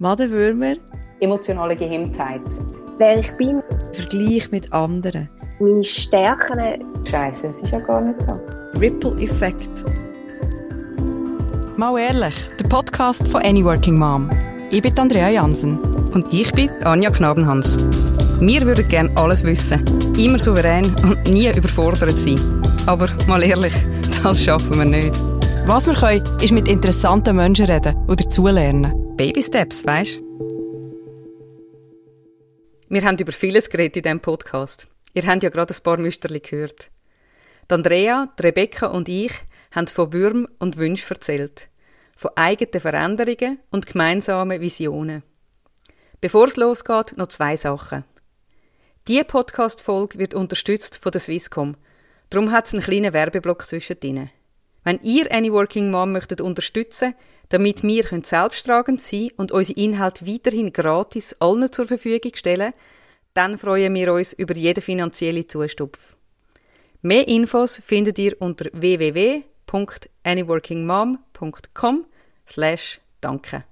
Madenwürmer. Emotionale Gehemmtheit. Wer ich bin. Vergleich mit anderen. Meine Stärken. Scheiße, es ist ja gar nicht so. Ripple-Effekt. Mal ehrlich, der Podcast von Any Working Mom. Ich bin Andrea Jansen. Und ich bin Anja Knabenhans. Wir würden gerne alles wissen, immer souverän und nie überfordert sein. Aber mal ehrlich, das schaffen wir nicht. Was wir können, ist mit interessanten Menschen reden oder dazulernen. Baby Steps, weisst Wir haben über vieles geredet in diesem Podcast. Ihr habt ja gerade ein paar Müsterli gehört. Die Andrea, die Rebecca und ich haben von Würm und Wünschen erzählt. Von eigenen Veränderungen und gemeinsamen Visionen. Bevor es losgeht, noch zwei Sachen. Diese Podcast-Folge wird unterstützt von der Swisscom. Darum hat es einen kleinen Werbeblock zwischendrin. Wenn ihr Any Working Mom möchtet unterstützen, damit wir selbsttragend sein und unsere Inhalte weiterhin gratis allen zur Verfügung stellen, dann freuen wir uns über jeden finanziellen Zustupf. Mehr Infos findet ihr unter www.anyworkingmom.com slash danke.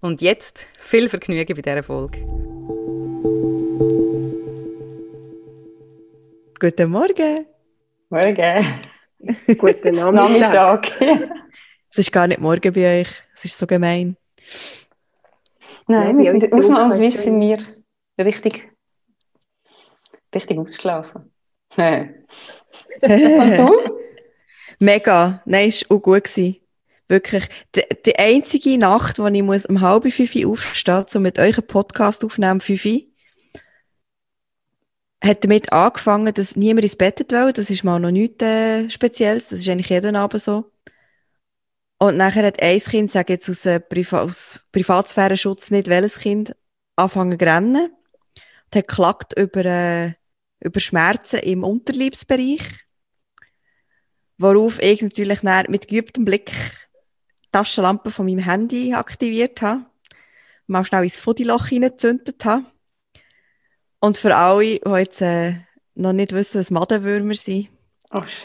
Und jetzt viel Vergnügen bei dieser Folge. Guten Morgen. Morgen. Guten Nachmittag. Es ist gar nicht morgen bei euch. Es ist so gemein. Nein, wir sind ausnahmsweise wir richtig, richtig ausgeschlafen. Und du? Mega. Nein, es war auch gut. Gewesen. Wirklich. Die, die, einzige Nacht, wo ich muss um halb fünf aufstehen muss, um mit euch einen Podcast aufzunehmen, fünf hat damit angefangen, dass niemand ins Bett will. Das ist mal noch nichts äh, Spezielles. Das ist eigentlich jeden Abend so. Und nachher hat ein Kind, sage jetzt aus, äh, Priva aus Privatsphärenschutz nicht, welches Kind, angefangen zu rennen. Und hat geklagt über, äh, über Schmerzen im Unterliebsbereich. Worauf ich natürlich mit geübtem Blick die Taschenlampe von meinem Handy aktiviert habe. Mal schnell ins Fodiloch hineingezündet habe. Und für alle, die jetzt äh, noch nicht wissen, was Madenwürmer sind. Oh, Scheiße.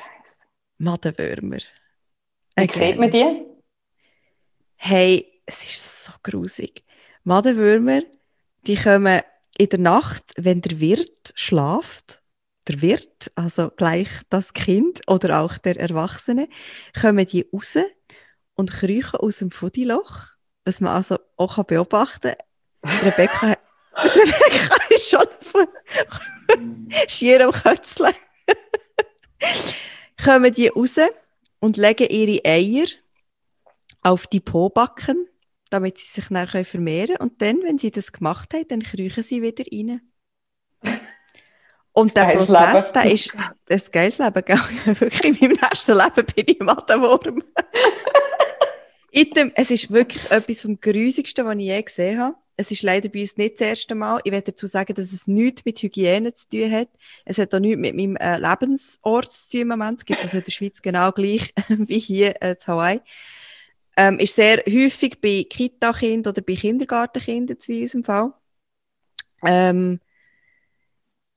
Madenwürmer. Wie okay. sieht man die? Hey, es ist so grusig. Madenwürmer, die kommen in der Nacht, wenn der Wirt schlaft, der Wirt, also gleich das Kind oder auch der Erwachsene, kommen die raus und kriechen aus dem Fuddiloch, was man also auch beobachten kann. Rebecca Rebecca ist schon schier am Kötzeln. Kommen die raus und legen ihre Eier auf die Po-Backen, damit sie sich dann vermehren können. Und dann, wenn sie das gemacht haben, dann kriechen sie wieder rein. Und der Prozess, der ist ein geiles Leben. Gell? Wirklich, in meinem nächsten Leben bin ich Mattenwurm. es ist wirklich etwas vom Grusigsten, was ich je gesehen habe. Es ist leider bei uns nicht das erste Mal. Ich werde dazu sagen, dass es nichts mit Hygiene zu tun hat. Es hat auch nichts mit meinem äh, Lebensort zu tun im Moment. Es gibt also in der Schweiz genau gleich wie hier äh, in Hawaii. Ähm, ist sehr häufig bei Kita-Kindern oder bei Kindergartenkindern zu unserem Fall. Ähm,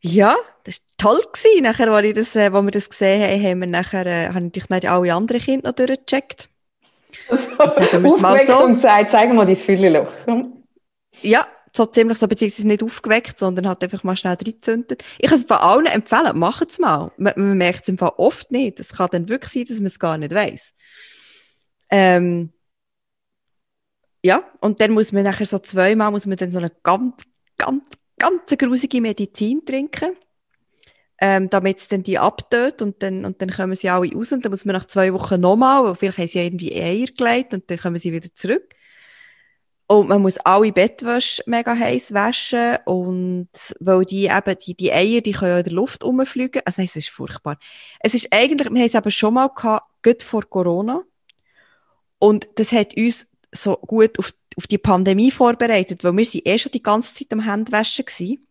ja, das war toll. Gewesen. Nachher, als, ich das, äh, als wir das gesehen haben, haben wir nachher, äh, haben natürlich nicht alle anderen Kinder noch durchgecheckt. Also, sagen wir es mal so. und sagt, zeig mal dein Fülleloch. Ja, so ziemlich so, beziehungsweise nicht aufgeweckt, sondern hat einfach mal schnell reingezündet. Ich kann es von allen empfehlen, macht es mal. Man, man merkt es im Fall oft nicht. Es kann dann wirklich sein, dass man es gar nicht weiß. Ähm, ja, und dann muss man nachher so zweimal, muss man dann so eine ganz, ganz, ganz grusige Medizin trinken, ähm, damit es dann die abtötet und dann, und dann kommen sie alle raus und dann muss man nach zwei Wochen nochmal, vielleicht haben sie ja irgendwie Eier gelegt und dann kommen sie wieder zurück. Und man muss alle Bettwäsche mega heiß waschen und weil die eben, die, die Eier, die können ja in der Luft rumfliegen. Also nein, es ist furchtbar. Es ist eigentlich, wir haben es eben schon mal gehabt, gut vor Corona. Und das hat uns so gut auf, auf die Pandemie vorbereitet, weil wir sind eh schon die ganze Zeit am Handwaschen gewesen.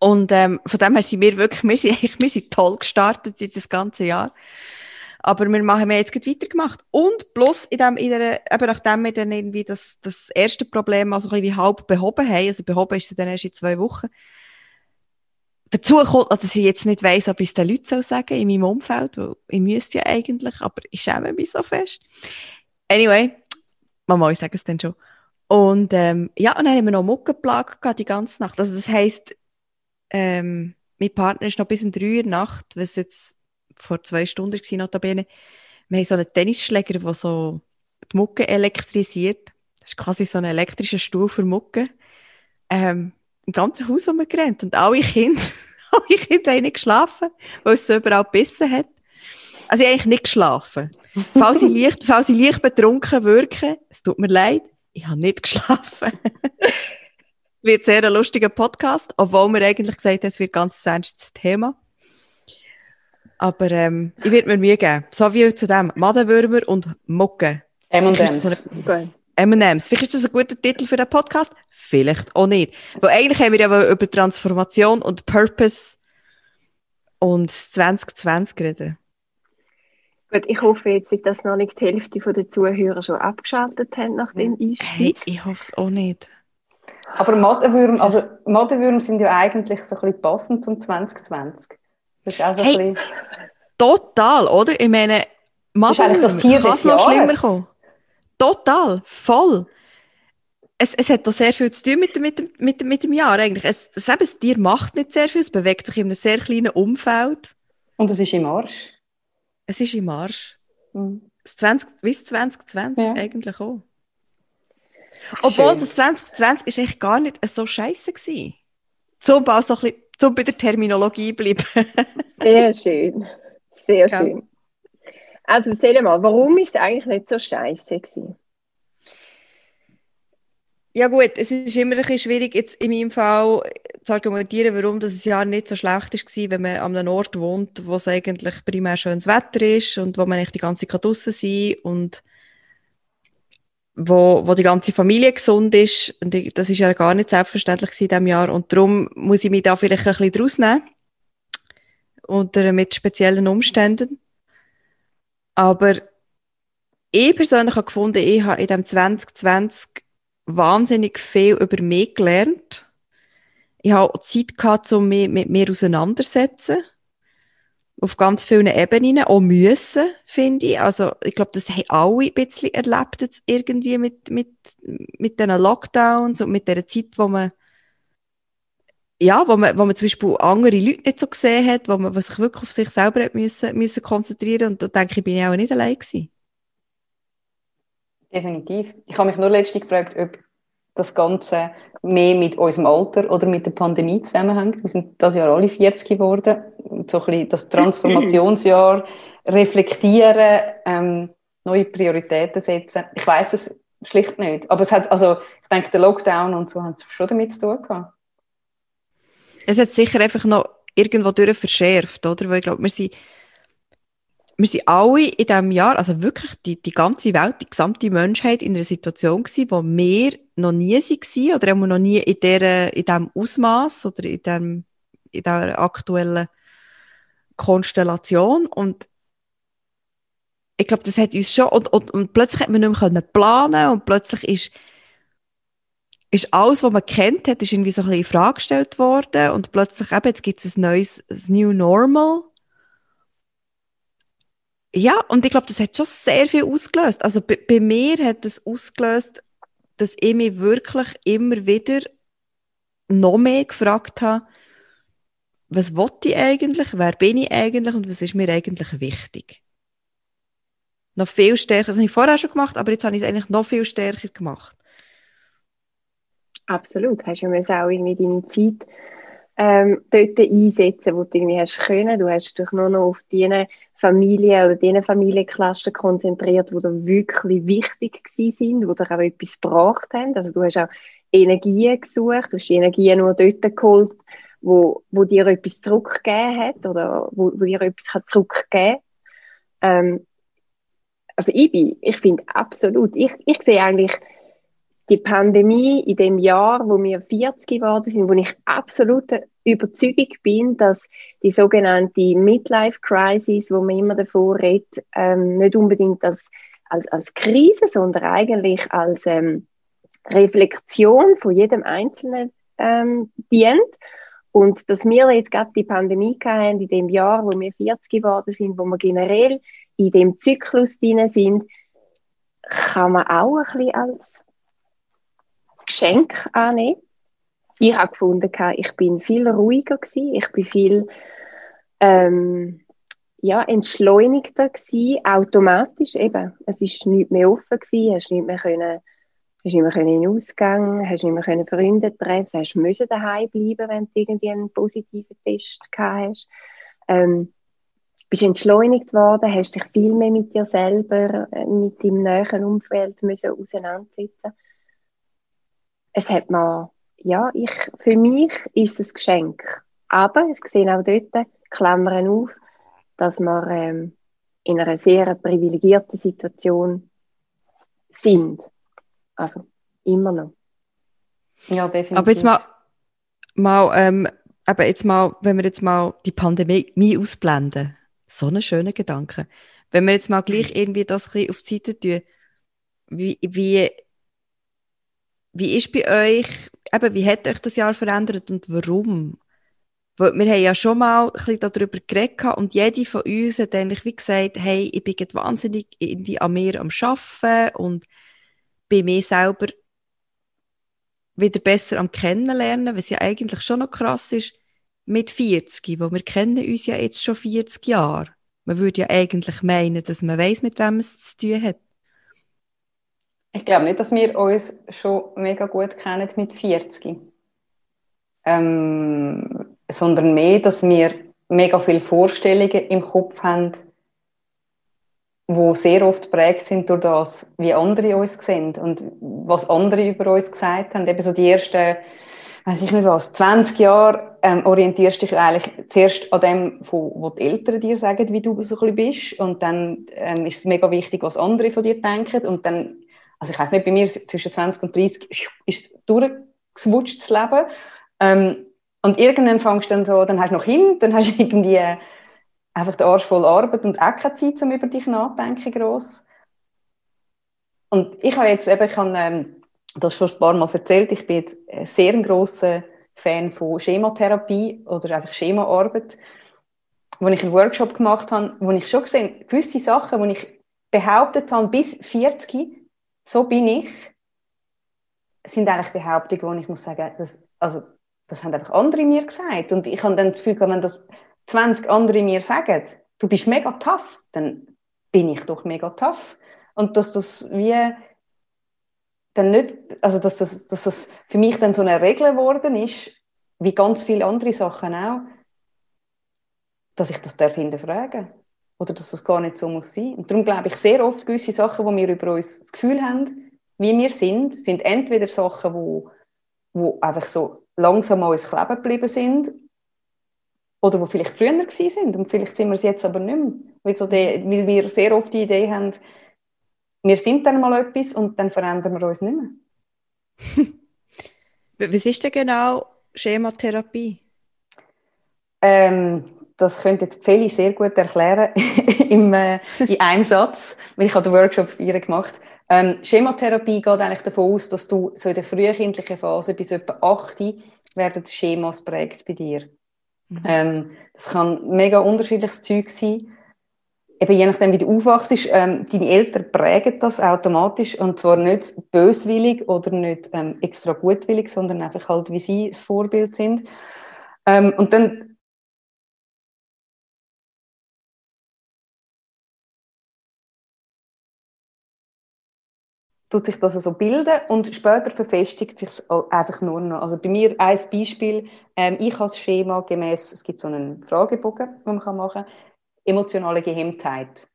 Und ähm, von dem her sind wir wirklich, wir sind wir sind toll gestartet in das ganze Jahr. Aber wir machen jetzt weitergemacht. Und plus, in dem, in der, eben nachdem wir dann irgendwie das, das erste Problem also ein bisschen halb behoben haben, also behoben ist es dann erst in zwei Wochen, dazu kommt, dass ich jetzt nicht weiss, ob ich es den Leuten soll sagen in meinem Umfeld, weil ich müsste ja eigentlich, aber ich schäme mich so fest. Anyway, Mama, ich sage es dann schon. Und ähm, ja, und dann haben wir noch Muckenplage gehabt die ganze Nacht. Also das heisst, ähm, mein Partner ist noch bis um drei Uhr Nacht, was jetzt vor zwei Stunden war, notabene. Wir haben so einen Tennisschläger, der so die Mucke elektrisiert. Das ist quasi so ein elektrischer Stuhl für Mucke. Ähm, im ganzen Haus rumgerannt und alle Kinder, alle Kinder haben nicht geschlafen, weil es so überall gebissen hat. Also ich habe eigentlich nicht geschlafen. Falls ich leicht, falls ich leicht betrunken wirke, es tut mir leid, ich habe nicht geschlafen. es wird sehr ein lustiger Podcast, obwohl wir eigentlich gesagt haben, es wird ganz ernstes Thema. Aber ähm, ich werde mir Mühe geben. So wie zu dem Madenwürmer und Mucke. M&M's. M&M's. Vielleicht ist das ein guter Titel für den Podcast, vielleicht auch nicht. Weil eigentlich haben wir ja über Transformation und Purpose und 2020 reden. Gut, ich hoffe jetzt, dass noch nicht die Hälfte der Zuhörer schon abgeschaltet haben nach dem Einstieg. Hey, ich hoffe es auch nicht. Aber Mattenwürmer, also Mattenwürmer sind ja eigentlich so ein bisschen passend zum 2020. Das ist auch so hey, ein. Total, oder? Ich meine, Mattenwürmer, das ist kann es noch schlimmer kommen. Total, voll. Es, es hat doch sehr viel zu tun mit, mit, mit, mit dem Jahr eigentlich. Es, es, das Tier macht nicht sehr viel, es bewegt sich in einem sehr kleinen Umfeld. Und es ist im Arsch. Es ist im Arsch. Mhm. Das 20, bis 2020 ja. eigentlich auch. Obwohl schön. das 2020 ist echt gar nicht so scheiße gewesen. Zum, so ein bisschen, zum bei der Terminologie bleiben. Sehr schön. Sehr ja. schön. Also erzähl mal, warum ist es eigentlich nicht so scheiße gewesen? Ja gut, es ist immer ein bisschen schwierig, jetzt in meinem Fall zu argumentieren, warum das Jahr nicht so schlecht war, wenn man an einem Ort wohnt, wo es eigentlich primär schönes Wetter ist und wo man eigentlich die ganze Zeit draussen sein und wo, wo die ganze Familie gesund ist. Und ich, das ist ja gar nicht selbstverständlich in diesem Jahr. Und darum muss ich mich da vielleicht ein bisschen draus nehmen. Unter mit speziellen Umständen. Aber ich persönlich habe gefunden, ich habe in dem 2020 wahnsinnig viel über mich gelernt. Ich habe Zeit gehabt, um mich mit mir auseinandersetzen. Auf ganz vielen Ebenen, auch müssen, finde ich. Also, ich glaube, das haben alle ein bisschen erlebt jetzt irgendwie mit, mit, mit diesen Lockdowns und mit der Zeit, wo man, ja, wo man, wo man zum Beispiel andere Leute nicht so gesehen hat, wo man sich wirklich auf sich selber hat müssen, müssen konzentrieren und da denke ich, bin ich auch nicht allein gewesen. Definitiv. Ich habe mich nur letztens gefragt, ob das Ganze mehr mit unserem Alter oder mit der Pandemie zusammenhängt. Wir sind das Jahr alle 40 geworden. So ein bisschen das Transformationsjahr reflektieren, ähm, neue Prioritäten setzen. Ich weiß es schlicht nicht. Aber es hat, also, ich denke, der Lockdown und so haben es schon damit zu tun gehabt. Es hat sicher einfach noch irgendwo durch verschärft, oder? Weil ich glaube, wir sind wir sind alle in diesem Jahr, also wirklich die, die ganze Welt, die gesamte Menschheit in einer Situation gewesen, wo wir noch nie waren oder haben noch nie in, der, in diesem Ausmaß oder in, dem, in dieser aktuellen Konstellation. Und ich glaube, das hat uns schon, und, und, und plötzlich hat man nicht mehr planen und plötzlich ist, ist alles, was man kennt hat, ist irgendwie so ein bisschen in Frage gestellt worden und plötzlich eben, jetzt gibt es ein neues ein New Normal ja, und ich glaube, das hat schon sehr viel ausgelöst. Also bei, mir hat das ausgelöst, dass ich mich wirklich immer wieder noch mehr gefragt habe, was wollte ich eigentlich, wer bin ich eigentlich und was ist mir eigentlich wichtig. Noch viel stärker, das habe ich vorher schon gemacht, aber jetzt habe ich es eigentlich noch viel stärker gemacht. Absolut, hast du ja auch irgendwie deine Zeit ähm, dort einsetzen, wo du irgendwie hast können. Du hast dich nur noch auf die Familien oder die Familienklassen konzentriert, die dir wirklich wichtig sind, die dir auch etwas gebracht haben. Also du hast auch Energien gesucht, du hast die Energien nur dort geholt, wo, wo dir etwas zurückgegeben hat oder wo, wo dir etwas zurückgeben kann. Ähm, also ich bin, ich finde absolut, ich, ich sehe eigentlich die Pandemie in dem Jahr, wo wir 40 geworden sind, wo ich absolut Überzeugung bin, dass die sogenannte Midlife Crisis, wo man immer davor redet, ähm, nicht unbedingt als, als, als Krise, sondern eigentlich als ähm, Reflexion von jedem Einzelnen ähm, dient. Und dass wir jetzt gerade die Pandemie haben in dem Jahr, wo wir 40 geworden sind, wo wir generell in dem Zyklus drin sind, kann man auch ein bisschen als Geschenk annehmen. Ich habe gefunden, ich bin viel ruhiger gewesen, ich bin viel ähm, ja, entschleunigter gewesen, automatisch eben. Es ist nicht mehr offen gewesen, hast nicht mehr können, hast nicht mehr können in den Ausgang, hast nicht mehr können Freunde treffen, hast müssen daheim bleiben, wenn du irgendwie einen positiven Test gehabt hast. Ähm, bist entschleunigt worden, hast dich viel mehr mit dir selber, äh, mit deinem näheren Umfeld müssen auseinandersetzen. Es hat mir, ja, ich, für mich ist es ein Geschenk. Aber ich sehe auch dort, Klammern auf, dass wir ähm, in einer sehr privilegierten Situation sind. Also immer noch. Ja, definitiv. Aber jetzt mal, mal, ähm, aber jetzt mal, wenn wir jetzt mal die Pandemie ausblenden, so einen schönen Gedanke. Wenn wir jetzt mal gleich irgendwie das ein auf die Seite tun, wie, wie, wie ist bei euch, eben, wie hat euch das Jahr verändert und warum? Weil wir haben ja schon mal ein bisschen darüber geredet und jede von uns hat eigentlich wie gesagt, hey, ich bin jetzt wahnsinnig irgendwie an mir am Arbeiten und bei mir selber wieder besser am Kennenlernen, was ja eigentlich schon noch krass ist, mit 40, wo wir kennen uns ja jetzt schon 40 Jahre. Man würde ja eigentlich meinen, dass man weiß, mit wem es zu tun hat. Ich glaube nicht, dass wir uns schon mega gut kennen mit 40. Ähm, sondern mehr, dass wir mega viele Vorstellungen im Kopf haben, wo sehr oft prägt sind durch das, wie andere uns sehen und was andere über uns gesagt haben. Eben so die ersten, weiß ich nicht was, 20 Jahre ähm, orientierst dich eigentlich zuerst an dem, was die Eltern dir sagen, wie du so ein bisschen bist und dann ähm, ist es mega wichtig, was andere von dir denken und dann, also ich weiß nicht, bei mir zwischen 20 und 30 ist es durchgeswutscht das Leben. Ähm, und irgendwann fängst du dann so, dann hast du noch hin, dann hast du irgendwie einfach den Arsch voll Arbeit und auch keine Zeit, um über dich nachzudenken, gross. Und ich habe jetzt eben, ich habe ähm, das schon ein paar Mal erzählt, ich bin jetzt ein sehr grosser Fan von Schematherapie oder einfach Schemaarbeit, wo ich einen Workshop gemacht habe, wo ich schon gesehen gewisse Sachen, wo ich behauptet habe, bis 40, so bin ich, sind eigentlich Behauptungen, wo ich muss sagen, das, also das haben einfach andere mir gesagt. Und ich habe dann das Gefühl, wenn das 20 andere mir sagen, du bist mega tough, dann bin ich doch mega tough. Und dass das wie dann nicht, also dass das, dass das für mich dann so eine Regel geworden ist, wie ganz viele andere Sachen auch, dass ich das darf hinterfragen oder dass das gar nicht so muss sein. Und darum glaube ich sehr oft gewisse Sachen, wo wir über uns das Gefühl haben, wie wir sind, sind entweder Sachen, wo, wo einfach so langsam an uns kleben geblieben sind oder wo vielleicht früher gewesen sind und vielleicht sind wir es jetzt aber nicht mehr. Weil, so die, weil wir sehr oft die Idee haben, wir sind dann mal etwas und dann verändern wir uns nicht mehr. Was ist denn genau Schematherapie? Ähm, das könnte jetzt Feli sehr gut erklären im, äh, in einem Satz, weil ich habe den Workshop für ihr gemacht. Ähm, Schematherapie geht eigentlich davon aus, dass du so in der frühkindlichen Phase bis etwa 8 werden Schemas prägt bei dir. Mhm. Ähm, das kann mega unterschiedliches Zeug sein. Eben je nachdem, wie du aufwachst, ähm, deine Eltern prägen das automatisch und zwar nicht böswillig oder nicht ähm, extra gutwillig, sondern einfach halt, wie sie das Vorbild sind. Ähm, und dann tut sich das so bilden und später verfestigt sich es einfach nur noch. Also bei mir ein Beispiel, ähm, ich habe das Schema gemäß, es gibt so einen Fragebogen, den man machen kann, emotionale Gehemmtheit.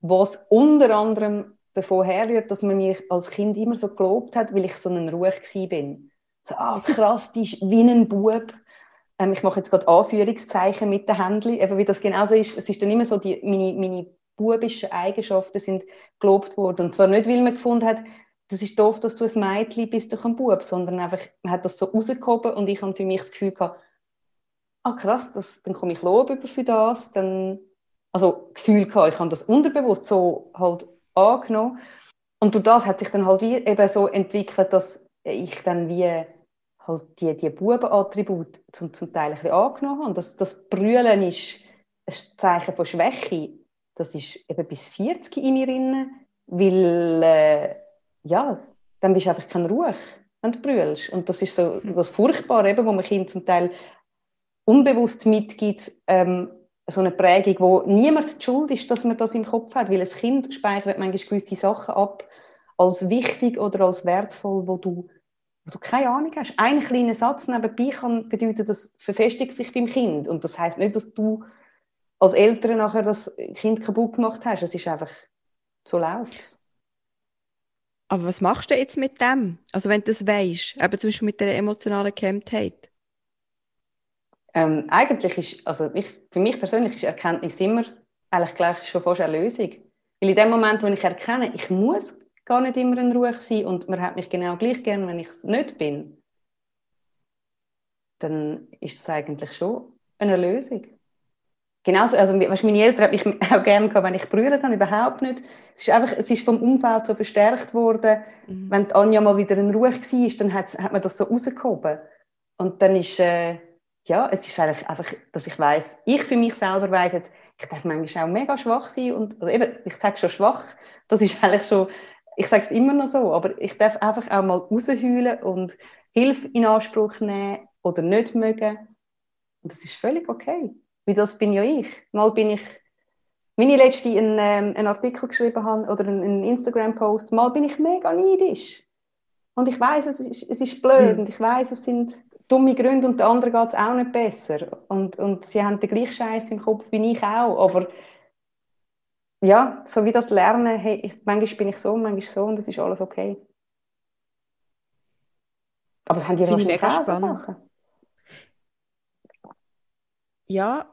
Was unter anderem davon herrührt, dass man mich als Kind immer so gelobt hat, weil ich so ein Ruhe bin. So, ah, krass, die ist wie ein Bub. Ähm, ich mache jetzt gerade Anführungszeichen mit den Händen, eben wie das genau so ist. Es ist dann immer so, die, meine, meine bubischen Eigenschaften sind gelobt worden. Und zwar nicht, weil man gefunden hat, das ist doof, dass du ein Mädchen bist durch einen Bub, sondern einfach, man hat das so rausgehoben und ich habe für mich das Gefühl gehabt, ah krass, das, dann komme ich Lob über für das, dann, also Gefühl gehabt, ich habe das unterbewusst so halt angenommen und durch das hat sich dann halt wie eben so entwickelt, dass ich dann wie halt die, die Bubenattribute zum, zum Teil ein bisschen angenommen habe. Und das, das Brüllen ist ein Zeichen von Schwäche das ist eben bis 40 in mir drin, weil, äh, ja, dann bist du einfach kein Ruhe, wenn du brüllst. Und das ist so das Furchtbare, eben, wo man Kind zum Teil unbewusst mitgibt, ähm, so eine Prägung, wo niemand die Schuld ist, dass man das im Kopf hat, weil ein Kind speichert manchmal gewisse Sachen ab als wichtig oder als wertvoll, wo du, wo du keine Ahnung hast. Ein kleiner Satz nebenbei kann bedeuten, das verfestigt sich beim Kind und das heißt nicht, dass du als Eltern nachher das Kind kaputt gemacht hast. Es ist einfach so läuft Aber was machst du jetzt mit dem? Also wenn du das weißt, eben zum Beispiel mit der emotionalen Gehemmtheit? Ähm, eigentlich ist, also ich, für mich persönlich ist Erkenntnis immer eigentlich gleich schon fast eine Lösung. Weil in dem Moment, wo ich erkenne, ich muss gar nicht immer in Ruhe sein und man hat mich genau gleich gern, wenn ich es nicht bin, dann ist das eigentlich schon eine Lösung. Genauso, also weißt, meine Eltern haben mich auch gerne gehabt, wenn ich brüllt habe, überhaupt nicht. Es ist einfach, es ist vom Umfeld so verstärkt worden. Mhm. Wenn die Anja mal wieder in Ruhe war, dann hat, hat man das so rausgehoben. Und dann ist, äh, ja, es ist eigentlich einfach, dass ich weiß, ich für mich selber weiß jetzt, ich darf manchmal auch mega schwach sein und, oder eben, ich sage schon schwach, das ist eigentlich schon, ich sage es immer noch so, aber ich darf einfach auch mal rausheulen und Hilfe in Anspruch nehmen oder nicht mögen. Und das ist völlig okay. Weil das bin ja ich. Mal bin ich, wenn ich letzte einen, ähm, einen Artikel geschrieben habe oder einen, einen Instagram-Post, mal bin ich mega neidisch. Und ich weiß, es ist, es ist blöd mhm. und ich weiß, es sind dumme Gründe und den anderen geht es auch nicht besser. Und, und sie haben den gleichen Scheiß im Kopf wie ich auch. Aber ja, so wie das Lernen, hey, ich, manchmal bin ich so, manchmal so und das ist alles okay. Aber es haben die wahrscheinlich auch Sachen. Ja,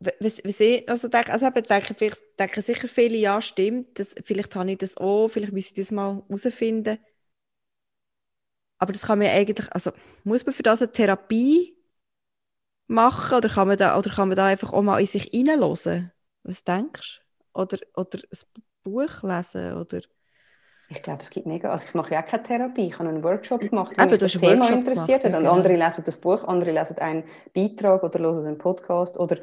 was, was ich also denke, also eben denke, vielleicht, denke sicher viele, ja, stimmt, das, vielleicht habe ich das auch, vielleicht müsste ich das mal herausfinden. Aber das kann man eigentlich, also muss man für das eine Therapie machen oder kann man da, oder kann man da einfach auch mal in sich hineinhören? Was denkst du? Oder, oder ein Buch lesen? Oder? Ich glaube, es gibt mega. Also ich mache ja auch keine Therapie. Ich habe einen Workshop gemacht, der mich das Thema Workshop interessiert hat. Ja, genau. andere lesen das Buch, andere lesen einen Beitrag oder hören einen Podcast oder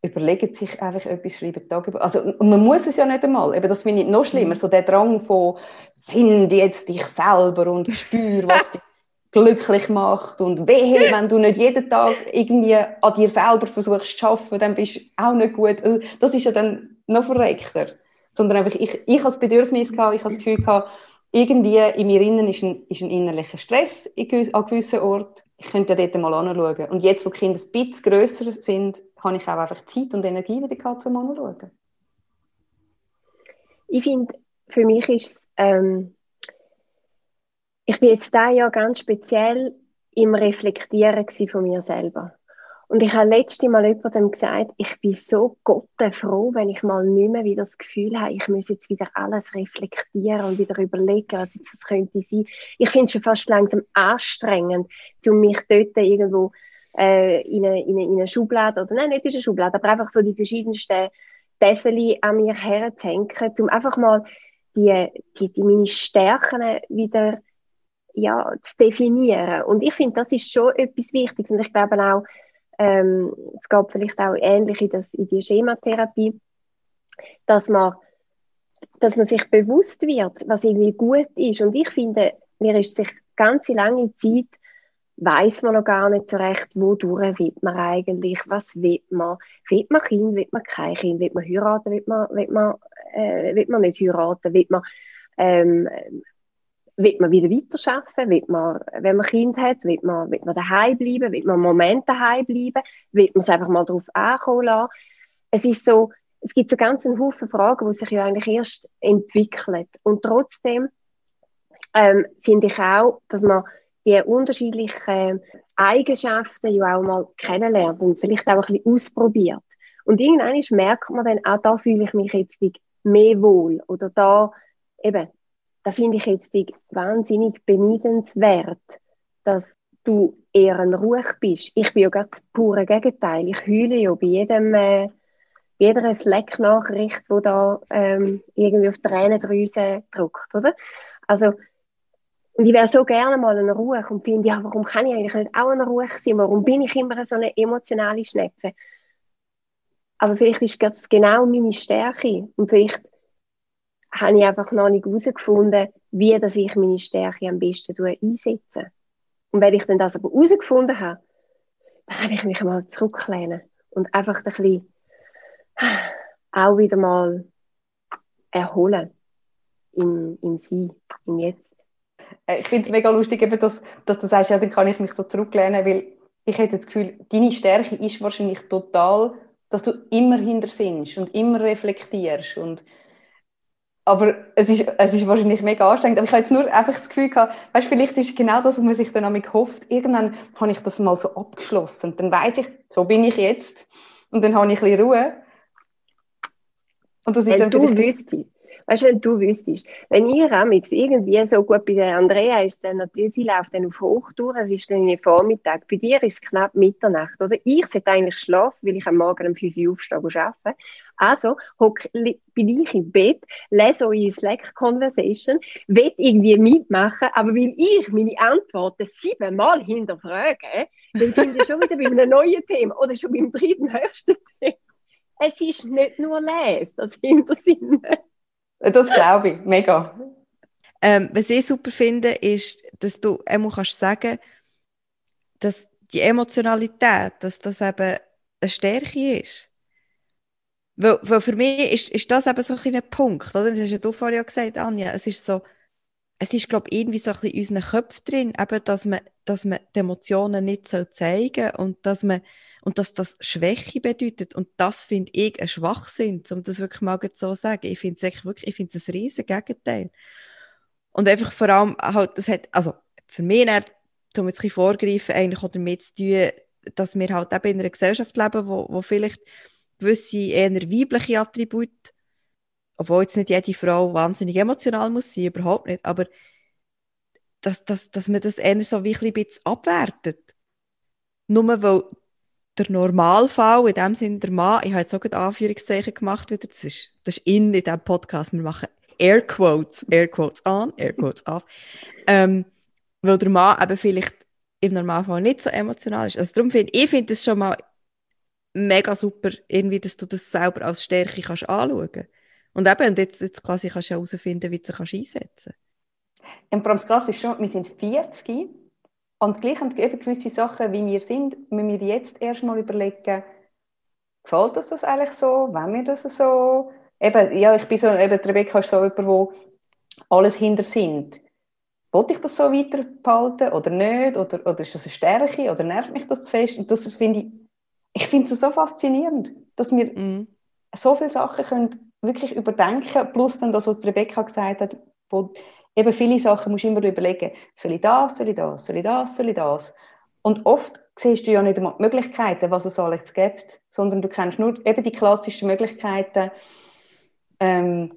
überlegen sich einfach etwas, schreiben Tagebuch. Also, und man muss es ja nicht einmal. Eben, das finde ich noch schlimmer. So der Drang von, finde jetzt dich selber und spür, was dich glücklich macht. Und wehe, wenn du nicht jeden Tag irgendwie an dir selber versuchst zu arbeiten, dann bist du auch nicht gut. Äh, das ist ja dann noch verreckter. Sondern einfach, ich, ich das Bedürfnis gehabt, ich das Gefühl gehabt, irgendwie in mir innen ist ein, ist ein innerlicher Stress an gewissen Orten. Ich könnte ja dort mal anschauen. Und jetzt, wo die Kinder ein bisschen grösser sind, habe ich auch einfach Zeit und Energie wieder gehabt, zum anschauen. Ich finde, für mich ist es, ähm, ich bin jetzt da ja ganz speziell im Reflektieren von mir selber. Und ich habe letztes Mal jemandem gesagt, ich bin so froh, wenn ich mal nicht mehr wieder das Gefühl habe, ich muss jetzt wieder alles reflektieren und wieder überlegen, was jetzt das könnte sein. Ich finde es schon fast langsam anstrengend, um mich dort irgendwo äh, in, eine, in, eine, in eine Schublade, oder nein, nicht in eine Schublade, aber einfach so die verschiedensten Täfeli an mir herzuhängen, um einfach mal die, die, die meine Stärken wieder ja, zu definieren. Und ich finde, das ist schon etwas Wichtiges. Und ich glaube auch, ähm, es gab vielleicht auch ähnlich in, das, in die Schematherapie, dass man, dass man sich bewusst wird, was irgendwie gut ist. Und ich finde, mir ist sich ganz lange Zeit, weiß man noch gar nicht so recht, wodurch will man eigentlich, was will man, will man Kind, will man kein Kind, will man heiraten, will man, will man, äh, will man nicht heiraten, will man ähm, will man wieder weiterarbeiten? Will man, wenn man Kind hat, will man, will man daheim bleiben? Will man einen Moment daheim bleiben? Will man es einfach mal darauf ankommen lassen? Es ist so, es gibt so ganz einen Haufen Fragen, die sich ja eigentlich erst entwickeln. Und trotzdem ähm, finde ich auch, dass man die unterschiedlichen Eigenschaften ja auch mal kennenlernt und vielleicht auch ein bisschen ausprobiert. Und irgendwann merkt man dann, auch da fühle ich mich jetzt mehr wohl oder da eben da finde ich jetzt wahnsinnig beneidenswert, dass du eher ein Ruhe bist. Ich bin ja gerade das pure Gegenteil. Ich heule ja bei jedem, äh, jeder Slack-Nachricht, die da ähm, irgendwie auf Tränendrüse drückt, oder? Also, und ich wäre so gerne mal in Ruhe und finde, ja, warum kann ich eigentlich nicht auch in Ruhe sein? Warum bin ich immer so eine emotionale Schnepfe? Aber vielleicht ist das genau meine Stärke und vielleicht habe ich einfach noch nicht herausgefunden, wie dass ich meine Stärke am besten einsetze. Und wenn ich dann das aber herausgefunden habe, dann kann ich mich mal zurücklehnen und einfach ein bisschen auch wieder mal erholen im, im Sein, im Jetzt. Äh, ich finde es mega lustig, eben, dass, dass du sagst, ja, dann kann ich mich so zurücklehnen, weil ich hätte das Gefühl, deine Stärke ist wahrscheinlich total, dass du immer hinter sinnst und immer reflektierst und aber es ist, es ist wahrscheinlich mega anstrengend. Aber ich habe jetzt nur einfach das Gefühl gehabt, weißt, vielleicht ist genau das, was man sich dann damit hofft. Irgendwann habe ich das mal so abgeschlossen. Und dann weiß ich, so bin ich jetzt. Und dann habe ich ein bisschen Ruhe. Und das ist Wenn dann du wüsstest, Weißt du, wenn du wüsstest, wenn ihr amix irgendwie so gut bei der Andrea ist, dann natürlich, sie läuft dann auf Hochtour, es ist dann Vormittag, bei dir ist es knapp Mitternacht, oder? Ich sollte eigentlich schlafen, weil ich am Morgen um 5 Uhr aufstehe und arbeite. Also, hock, bin ich im Bett, lese eure Slack-Conversation, will irgendwie mitmachen, aber weil ich meine Antworten siebenmal hinterfrage, dann sind wir schon wieder bei einem neuen Thema oder schon beim dritten höchsten Thema. Es ist nicht nur Lesen, das Hintersinn. Das glaube ich, mega. Ähm, was ich super finde, ist, dass du einmal kannst sagen, dass die Emotionalität, dass das eben eine Stärke ist. Weil, weil für mich ist, ist das eben so ein Punkt, oder? Das hast ja du vorher gesagt, Anja. Es ist so, es ist, glaube ich, irgendwie so ein bisschen in unseren Köpfen drin, eben, dass man, dass man die Emotionen nicht so zeigen und dass man, und dass das Schwäche bedeutet. Und das finde ich ein Schwachsinn, um das wirklich mal so zu sagen. Ich finde es wirklich, ich finde es ein riesen Gegenteil. Und einfach vor allem halt, das hat, also, für mich, dann, um jetzt ein vorgreifen, eigentlich auch damit zu tun, dass wir halt eben in einer Gesellschaft leben, wo, wo vielleicht gewisse eher weibliche Attribute obwohl jetzt nicht jede Frau wahnsinnig emotional muss sein, überhaupt nicht, aber dass, dass, dass man das eher so wie ein bisschen abwertet. Nur weil der Normalfall, in dem Sinne der Mann, ich habe jetzt auch ein Anführungszeichen gemacht wieder, das ist, das ist in, in diesem Podcast, wir machen Air Quotes, Air Quotes an, Air Quotes auf, ähm, weil der Mann eben vielleicht im Normalfall nicht so emotional ist. Also darum finde ich, finde es schon mal mega super, irgendwie, dass du das selber als Stärke kannst anschauen. Und eben, und jetzt, jetzt quasi kannst du herausfinden, wie du sie einsetzen kannst. Und vor das Krasse ist schon, wir sind 40 und gleich haben eben gewisse Sachen, wie wir sind, müssen wir jetzt erst mal überlegen, gefällt uns das eigentlich so, wenn wir das so, eben, ja, ich bin so, eben, Rebecca ist so jemand, wo alles hinter sind. Wollte ich das so weiter behalten oder nicht? Oder, oder ist das eine Stärke? Oder nervt mich das zu fest? Und das finde ich, ich finde es so faszinierend, dass wir mm. so viele Sachen können wirklich überdenken, plus dann das, was Rebecca gesagt hat, wo eben viele Sachen musst du immer überlegen, soll ich das, soll ich das, soll ich das, soll ich das? Und oft siehst du ja nicht einmal die Möglichkeiten, was es alles gibt, sondern du kennst nur eben die klassischen Möglichkeiten, ähm,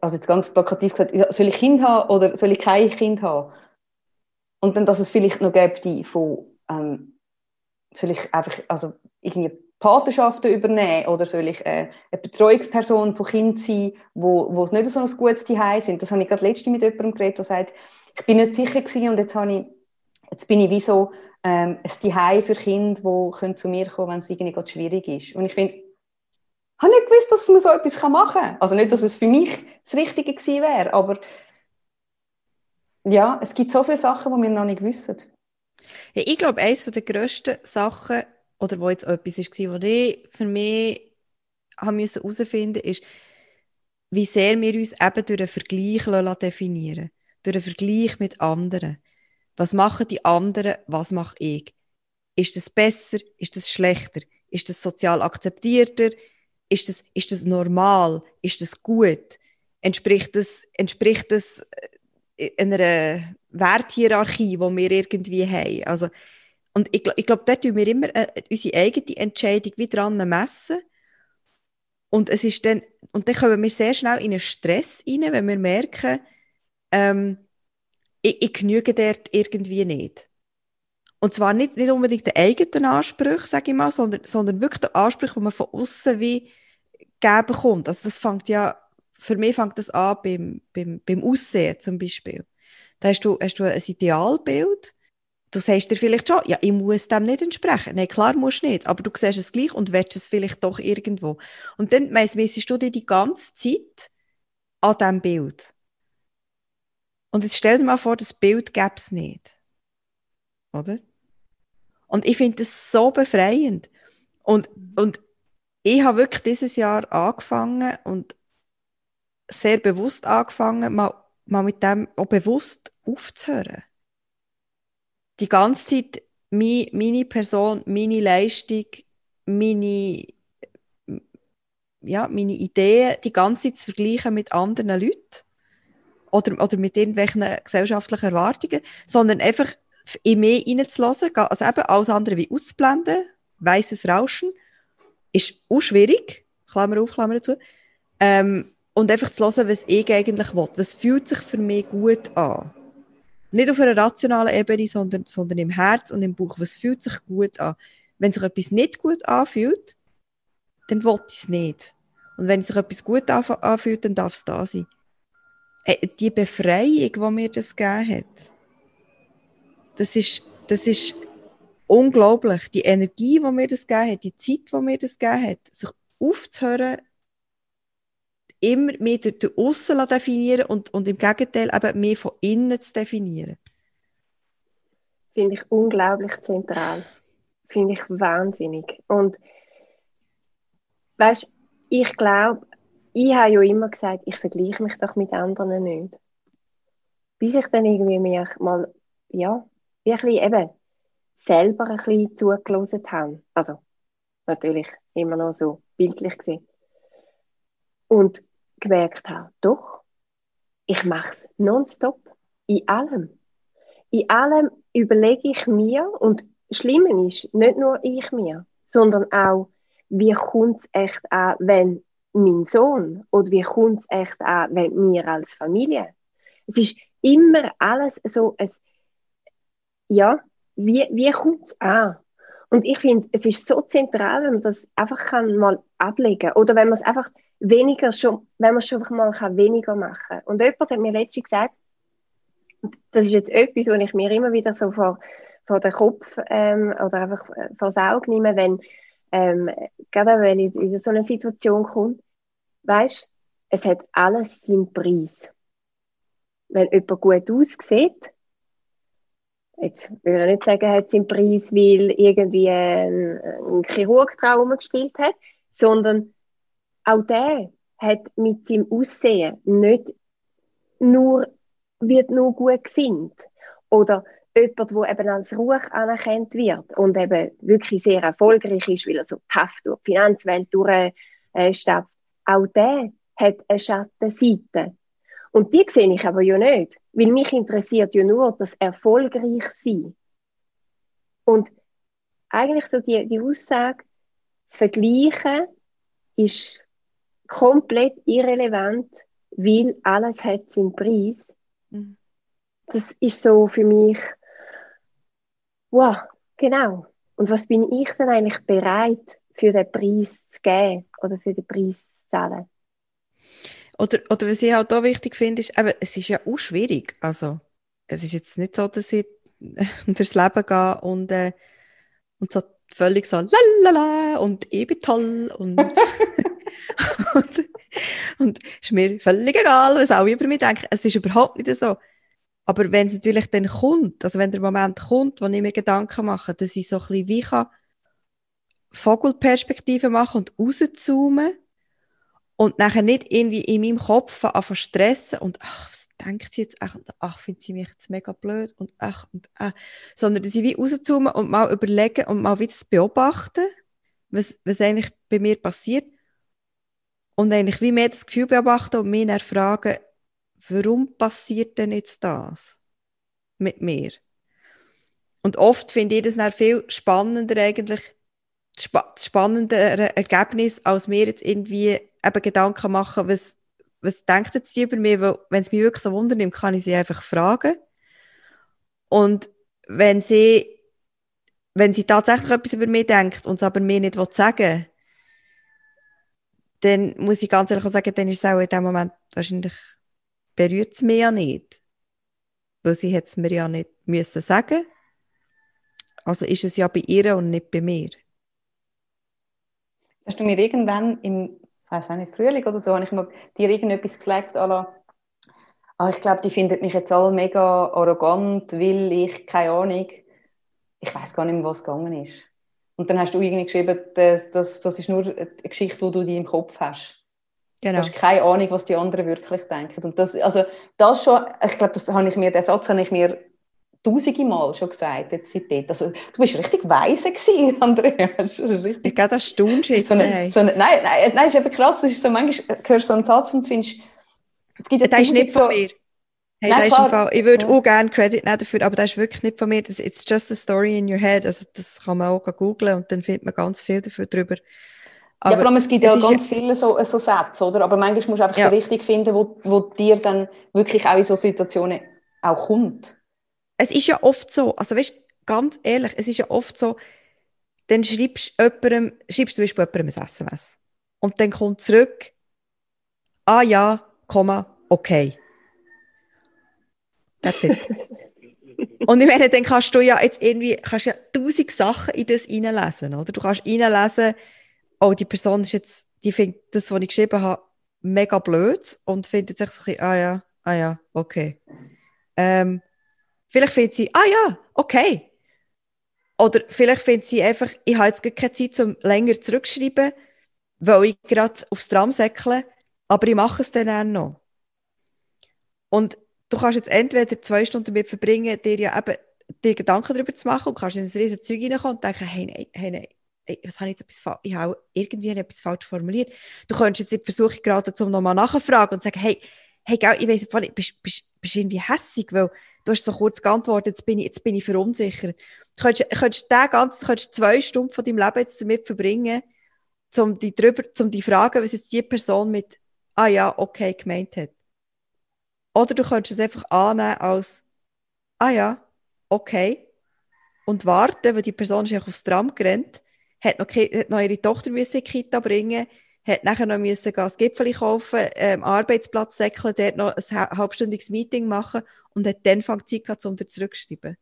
also jetzt ganz plakativ gesagt, soll ich Kind haben oder soll ich kein Kind haben? Und dann, dass es vielleicht noch gibt, die von, ähm, soll ich einfach, also irgendwie Patenschaften übernehmen oder soll ich äh, eine Betreuungsperson von Kindern sein, wo, wo es nicht so ein gutes Zuhause sind. Das habe ich gerade letztens mit jemandem geredet, der sagt, ich bin nicht sicher gewesen und jetzt, habe ich, jetzt bin ich wie so ähm, ein Zuhause für Kinder, die zu mir kommen wenn es irgendwie gerade schwierig ist. Und ich finde, ich habe nicht gewusst, dass man so etwas machen kann. Also nicht, dass es für mich das Richtige gewesen wäre, aber ja, es gibt so viele Sachen, die wir noch nicht wissen. Ja, ich glaube, eines der grössten Sachen oder wo jetzt etwas war, was ich für mich herausfinden musste, ist, wie sehr wir uns eben durch einen Vergleich definieren Durch einen Vergleich mit anderen. Was machen die anderen, was mache ich? Ist das besser? Ist das schlechter? Ist das sozial akzeptierter? Ist das, ist das normal? Ist das gut? Entspricht das, entspricht das äh, einer Werthierarchie, die wir irgendwie haben? Also, und ich, ich glaube, dort tun wir immer äh, unsere eigene Entscheidung wieder dran messen. Und es ist dann, und dann kommen wir sehr schnell in einen Stress rein, wenn wir merken, ähm, ich, ich genüge dort irgendwie nicht. Und zwar nicht, nicht unbedingt den eigenen Anspruch, sage ich mal, sondern, sondern wirklich den Anspruch, den man von außen wie geben kommt. Also das fängt ja, für mich fängt das an beim, beim, beim Aussehen zum Beispiel. Da hast du, hast du ein Idealbild du sagst dir vielleicht schon, ja, ich muss dem nicht entsprechen. Nein, klar musst du nicht, aber du siehst es gleich und willst es vielleicht doch irgendwo. Und dann messest du dir die ganze Zeit an diesem Bild. Und jetzt stell dir mal vor, das Bild gäbe es nicht. Oder? Und ich finde das so befreiend. Und, und ich habe wirklich dieses Jahr angefangen und sehr bewusst angefangen, mal, mal mit dem auch bewusst aufzuhören. Die ganze Zeit meine Person, meine Leistung, meine, ja, meine Ideen die ganze Zeit zu vergleichen mit anderen Leuten oder, oder mit irgendwelchen gesellschaftlichen Erwartungen, sondern einfach in mich reinzulassen, also eben alles andere wie auszublenden, weißes Rauschen, ist auch schwierig, Klammer auf, Klammer zu, ähm, und einfach zu hören, was ich eigentlich will. Was fühlt sich für mich gut an? Nicht auf einer rationalen Ebene, sondern, sondern im Herz und im Bauch. Was fühlt sich gut an? Wenn sich etwas nicht gut anfühlt, dann will ich es nicht. Und wenn sich etwas gut anfühlt, dann darf es da sein. Äh, die Befreiung, die mir das gegeben hat, das ist, das ist unglaublich. Die Energie, die mir das gegeben hat, die Zeit, die mir das gegeben hat, sich aufzuhören, immer mehr durch, durch Aussen definieren und, und im Gegenteil eben mehr von innen zu definieren. Finde ich unglaublich zentral. Finde ich wahnsinnig. Und weißt ich glaube, ich habe ja immer gesagt, ich vergleiche mich doch mit anderen nicht. Bis ich dann irgendwie mich mal, ja, wirklich eben selber ein bisschen zugelassen habe. Also, natürlich immer noch so bildlich gesehen. Und gemerkt habe, doch, ich mache es nonstop, in allem. In allem überlege ich mir, und Schlimme ist, nicht nur ich mir, sondern auch, wie kommt es echt an, wenn mein Sohn oder wie kommt es echt an, wenn wir als Familie. Es ist immer alles so ein, ja, wie, wie kommt es an? Und ich finde, es ist so zentral, wenn man das einfach kann mal ablegen oder wenn man es einfach weniger schon, wenn man es schon mal kann, weniger machen. Und jemand hat mir letztens gesagt, das ist jetzt etwas, was ich mir immer wieder so vor, vor den Kopf ähm, oder einfach äh, vor das Auge nehme, wenn ähm, gerade wenn ich in so eine Situation komme, weißt, es hat alles seinen Preis. Wenn jemand gut aussieht, jetzt würde ich nicht sagen, hat seinen Preis, weil irgendwie ein, ein Chirurg Traum gespielt hat, sondern auch der hat mit seinem Aussehen nicht nur, wird nur gut gesinnt. Oder jemand, der eben als Ruhe anerkannt wird und eben wirklich sehr erfolgreich ist, weil er so tough durch die Finanzwelt durchstapft. Äh, auch der hat eine Schattenseite. Und die sehe ich aber ja nicht, weil mich interessiert ja nur das erfolgreich sein. Und eigentlich so die, die Aussage, das Vergleichen ist komplett irrelevant, weil alles hat seinen Preis. Mhm. Das ist so für mich, wow, genau. Und was bin ich denn eigentlich bereit, für den Preis zu geben oder für den Preis zu zahlen? Oder, oder was ich halt auch wichtig finde, ist, eben, es ist ja auch schwierig. Also, es ist jetzt nicht so, dass ich durchs Leben gehe und, äh, und so völlig so lalala und ich bin toll und, und, und ist mir völlig egal, was alle über mich denken. Es ist überhaupt nicht so. Aber wenn es natürlich dann kommt, also wenn der Moment kommt, wo ich mir Gedanken mache, dass ich so ein bisschen wie kann Vogelperspektive machen und rauszoomen und nachher nicht irgendwie in meinem Kopf anfangen stressen und ach, was denkt sie jetzt? Ach, und ach, findet sie mich jetzt mega blöd und ach und ach. Sondern dass ich wie rauszoomen und mal überlegen und mal wieder beobachten, was, was eigentlich bei mir passiert. Und eigentlich wie mehr das Gefühl beobachten und mich dann fragen, warum passiert denn jetzt das mit mir? Und oft finde ich das dann viel spannender eigentlich, das spannendere Ergebnis, als mir jetzt irgendwie eben Gedanken machen, was, was denkt jetzt die über mich, weil wenn es mich wirklich so wundernimmt, kann ich sie einfach fragen. Und wenn sie, wenn sie tatsächlich etwas über mich denkt und es aber mir nicht sagen will, dann muss ich ganz ehrlich sagen, dann ist es auch in dem Moment wahrscheinlich berührt es mich ja nicht. Weil sie es mir ja nicht müssen sagen. Also ist es ja bei ihr und nicht bei mir. Hast du mir irgendwann im weiß auch nicht, Frühling oder so, habe ich mal dir irgendetwas gelegt, à ah, ich glaube, die finden mich jetzt alle mega arrogant, weil ich, keine Ahnung, ich weiß gar nicht mehr, was gegangen ist. Und dann hast du irgendwie geschrieben, das, das, das ist nur eine Geschichte, die du in deinem Kopf hast. Genau. Du hast keine Ahnung, was die anderen wirklich denken. Und das, also, das schon, ich glaube, das habe ich mir, den Satz habe ich mir tausende Mal schon gesagt, jetzt seitdem. Also, du bist richtig weise gewesen, Andrea. Richtig, ich glaube, das staunst jetzt. So eine, so eine, nein, nein, nein, ist eben krass. Das ist so, manchmal hörst du so einen Satz und findest, es gibt ja das ist nicht von mir. Hey, Nein, Fall, ich würde ja. auch gerne Credit nehmen dafür, aber das ist wirklich nicht von mir. Das, it's just a story in your head. Also, das kann man auch googlen und dann findet man ganz viel dafür drüber. Aber ja, vor allem, es gibt ja es ganz viele so, so Sätze, oder? Aber manchmal musst du einfach ja. so richtig finden, wo, wo dir dann wirklich auch in so Situationen auch kommt. Es ist ja oft so, also weißt ganz ehrlich, es ist ja oft so, dann schreibst du jemandem, schreibst du zum Beispiel jemandem ein SMS. Und dann kommt zurück, ah ja, Komma, okay. That's it. Und ich meine, dann kannst du ja jetzt irgendwie, kannst ja tausend Sachen in das reinlesen, oder? Du kannst reinlesen, oh, die Person ist jetzt, die findet das, was ich geschrieben habe, mega blöd und findet sich so ein bisschen, ah ja, ah ja, okay. Ähm, vielleicht findet sie, ah ja, okay. Oder vielleicht findet sie einfach, ich habe jetzt keine Zeit, um länger zurückzuschreiben, weil ich gerade aufs Tram säckle, aber ich mache es dann auch noch. Und du kannst jetzt entweder zwei Stunden damit verbringen, dir ja eben dir Gedanken darüber zu machen und kannst in ein riesen Zeug reinkommen und denken, hey, nein, hey, nein, hey, was habe ich jetzt etwas ich habe irgendwie etwas falsch formuliert. Du könntest jetzt versuchen, gerade zum nochmal nachfragen und sagen, hey, hey, gell, ich weiss nicht, bist, bist, bist irgendwie hässig, weil du hast so kurz geantwortet, jetzt bin ich, jetzt bin ich verunsichert. Du könntest, könntest, den ganzen, könntest zwei Stunden von deinem Leben jetzt damit verbringen, um die drüber, um die fragen, was jetzt die Person mit, ah ja, okay, gemeint hat. Oder du könntest es einfach annehmen als, ah ja, okay, und warten, weil die Person ist aufs Tram gerannt, hat noch, hat noch ihre Tochter in die Kita bringen, hat nachher noch müssen ein Gipfel kaufen, ähm, Arbeitsplatz säckeln, dort noch ein halbstündiges Meeting machen und hat dann Zeit gehabt, um dir zurückzuschreiben.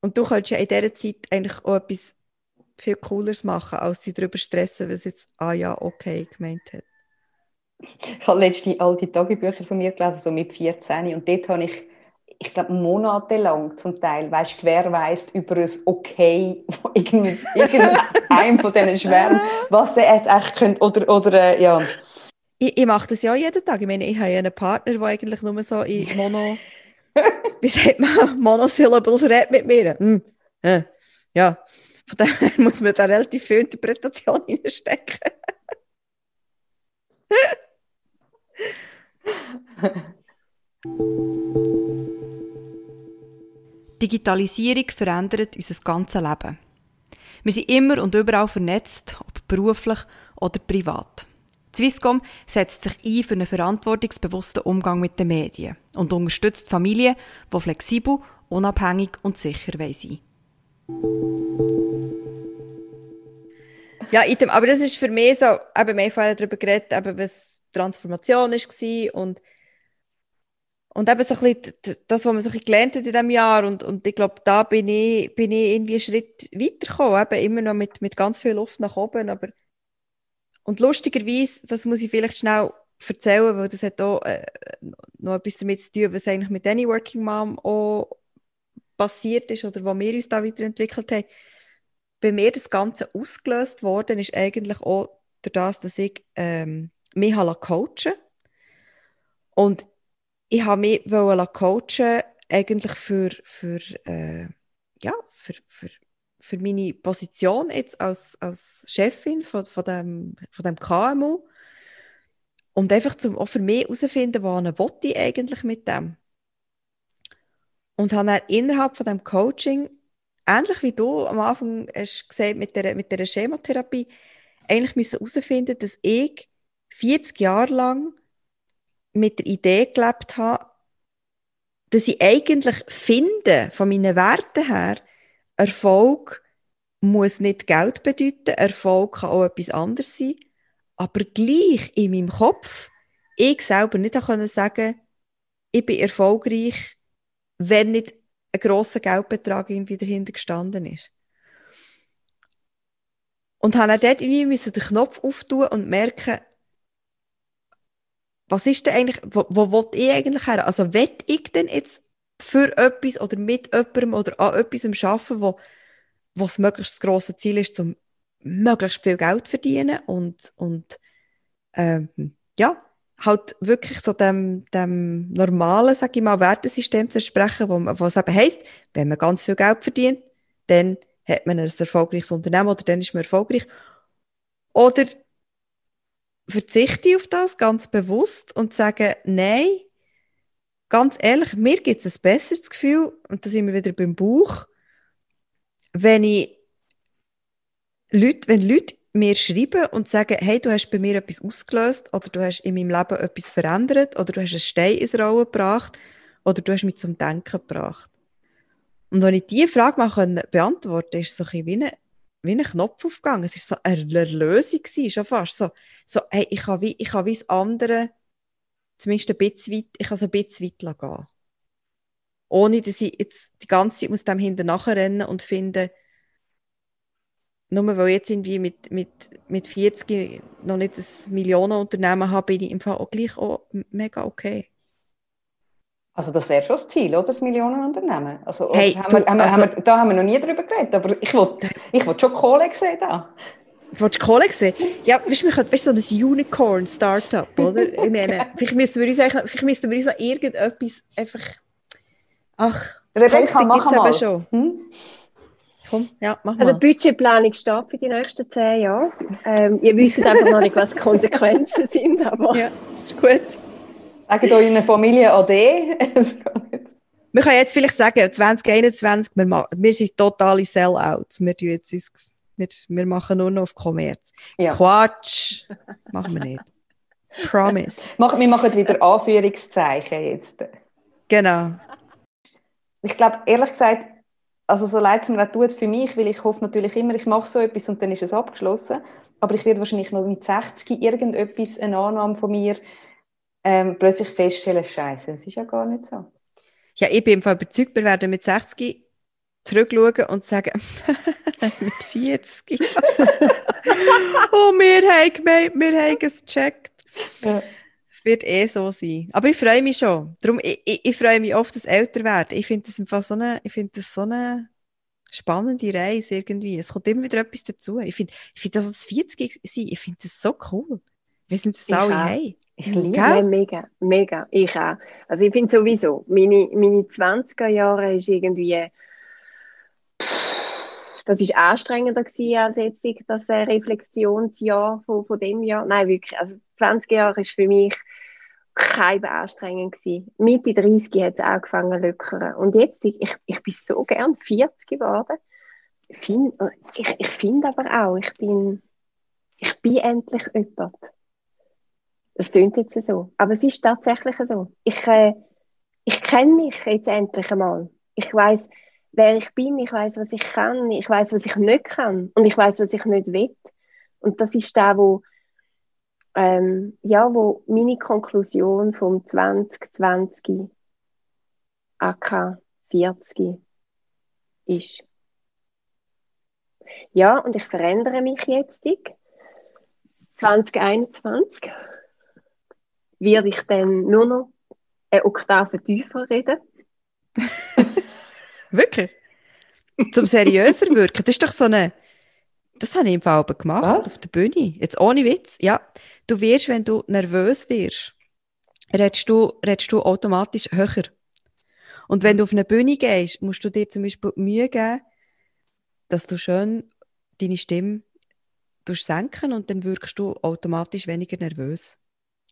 Und du könntest ja in dieser Zeit eigentlich auch etwas viel Cooleres machen, als dich darüber stressen, was jetzt, ah ja, okay, gemeint hat. Ich habe letzte alte Tagebücher von mir gelesen, so mit 14. Und dort habe ich, ich glaube, monatelang zum Teil, weißt, gewährweist über ein Okay von irgendeinem von diesen Schwärmen, was er jetzt echt könnte, oder, oder äh, ja. Ich, ich mache das ja jeden Tag. Ich meine, ich habe ja einen Partner, der eigentlich nur so in Mono, wie sagt man, Monosyllables redet mit mir. Hm. Äh, ja, von daher muss man da relativ viel Interpretation reinstecken. Digitalisierung verändert unser ganzes Leben. Wir sind immer und überall vernetzt, ob beruflich oder privat. Swisscom setzt sich ein für einen verantwortungsbewussten Umgang mit den Medien und unterstützt Familien, die flexibel, unabhängig und sicher sein Ja, aber das ist für mich so, eben, wir haben vorher darüber geredet, eben, was Transformation war und und eben so ein bisschen das, was man so ein gelernt hat in diesem Jahr. Und, und ich glaube, da bin ich, bin ich irgendwie einen Schritt weitergekommen. Eben immer noch mit, mit ganz viel Luft nach oben. Aber und lustigerweise, das muss ich vielleicht schnell erzählen, weil das hat auch äh, noch etwas damit zu tun, was eigentlich mit Any Working Mom auch passiert ist oder wo wir uns da weiterentwickelt haben. Bei mir das Ganze ausgelöst worden ist eigentlich auch durch das, dass ich ähm, mich coachen und ich habe mich coachen eigentlich für, für, äh, ja, für, für, für meine Position jetzt als, als Chefin von, von, dem, von dem KMU und einfach zum, auch für mich herausfinden, was ich eigentlich mit dem. Und habe dann innerhalb von dem Coaching, ähnlich wie du am Anfang hast gesagt mit der, mit der Schematherapie, eigentlich herausfinden dass ich 40 Jahre lang mit der Idee gelebt habe, dass ich eigentlich finde, von meinen Werten her, Erfolg muss nicht Geld bedeuten, Erfolg kann auch etwas anderes sein, aber gleich in meinem Kopf, ich selber nicht können sagen, ich bin erfolgreich, wenn nicht ein grosser Geldbetrag irgendwie dahinter gestanden ist. Und habe dann dort irgendwie den Knopf auftun und merken, was ist denn eigentlich, wo, wo will ich eigentlich her? Also, will ich denn jetzt für etwas oder mit jemandem oder an etwas arbeiten, wo, wo das möglichst grosse Ziel ist, um möglichst viel Geld zu verdienen und, und ähm, ja, halt wirklich so dem, dem normalen, sag ich mal, Wertesystem zu sprechen, wo, wo es eben heisst, wenn man ganz viel Geld verdient, dann hat man ein erfolgreiches Unternehmen oder dann ist man erfolgreich. Oder verzichte ich auf das ganz bewusst und sage, nein, ganz ehrlich, mir gibt es ein besseres Gefühl, und da sind wir wieder beim Buch, wenn ich Leute, wenn Leute mir schreiben und sagen, hey, du hast bei mir etwas ausgelöst oder du hast in meinem Leben etwas verändert oder du hast einen Stein ins Rollen gebracht oder du hast mich zum Denken gebracht. Und wenn ich diese Frage mal beantworten konnte, ist es so ein wie, eine, wie ein Knopf aufgegangen. Es war so eine Erlösung, schon fast. So, so hey, ich kann wie, ich kann wie das andere, zumindest ein bisschen weit, ich kann so ein bisschen weit gehen. Ohne, dass ich jetzt die ganze Zeit muss dem hinterher rennen und finden, nur weil ich jetzt irgendwie mit, mit, mit 40 noch nicht ein Millionenunternehmen habe, bin ich im Fall auch gleich auch mega okay. Also das wäre schon das Ziel, oder? Das Millionenunternehmen. Also, hey, haben du, wir, haben also, haben wir, da haben wir noch nie drüber geredet, aber ich wollte ich wollt schon Kohle sehen da. Wolltest du Kohle sehen? Ja, weißt du, weißt, so ein Unicorn-Startup, oder? Ich meine, vielleicht müssten wir uns, vielleicht müssten wir uns noch irgendetwas einfach... Ach, das Rebecca, mach mal. schon. Hm? Komm, ja, mach also, mal. Also Budgetplanung steht für die nächsten zehn Jahre. Ähm, ihr wisst einfach noch nicht, was die Konsequenzen sind, aber... Ja, ist gut. Sagt eurer Familie Ade. wir können jetzt vielleicht sagen, 2021, wir, wir sind totale Sellouts. Wir, jetzt uns, wir, wir machen nur noch auf Kommerz. Ja. Quatsch, machen wir nicht. Promise. wir machen wieder Anführungszeichen jetzt. Genau. Ich glaube, ehrlich gesagt, also so leid es mir auch tut für mich, weil ich hoffe natürlich immer, ich mache so etwas und dann ist es abgeschlossen. Aber ich werde wahrscheinlich noch mit 60 irgendetwas, eine Annahme von mir, ähm, plötzlich feststellen, Scheiße, das ist ja gar nicht so. Ja, ich bin im Fall überzeugt, wir werden mit 60 zurückschauen und sagen, mit 40. oh, wir haben gemeint, wir haben es gecheckt. Ja. Es wird eh so sein. Aber ich freue mich schon. Darum, ich, ich, ich freue mich oft, das älter werden. Ich finde das einfach so eine, ich finde das so eine spannende Reise irgendwie. Es kommt immer wieder etwas dazu. Ich finde, ich finde das als 40 sein, ich finde das so cool. Wir sind das alle haben. Ich liebe es. Mega, mega. Ich auch. Also ich finde sowieso, meine, meine 20er Jahre ist irgendwie, das ist anstrengender gewesen als jetzt das Reflexionsjahr von, von dem Jahr. Nein, wirklich. Also 20 Jahre ist für mich kein anstrengend gewesen. Mitte 30 hat es angefangen zu lockern. Und jetzt, ich, ich bin so gern 40 geworden. Ich finde ich, ich find aber auch, ich bin, ich bin endlich jemand. Das klingt jetzt so. Aber es ist tatsächlich so. Ich, äh, ich kenne mich jetzt endlich einmal. Ich weiß, wer ich bin, ich weiß, was ich kann, ich weiß, was ich nicht kann und ich weiß, was ich nicht will. Und das ist da, wo, ähm, ja, wo meine Konklusion vom 2020 AK 40 ist. Ja, und ich verändere mich jetzt. 2021 werde ich dann nur noch eine Oktave tiefer reden. Wirklich? Zum seriöser wirken. Das ist doch so eine. Das habe ich im Fall gemacht, Was? auf der Bühne. Jetzt ohne Witz. Ja, du wirst, wenn du nervös wirst, redest du, redest du automatisch höher. Und wenn du auf eine Bühne gehst, musst du dir zum Beispiel Mühe geben, dass du schön deine Stimme senken und dann wirkst du automatisch weniger nervös.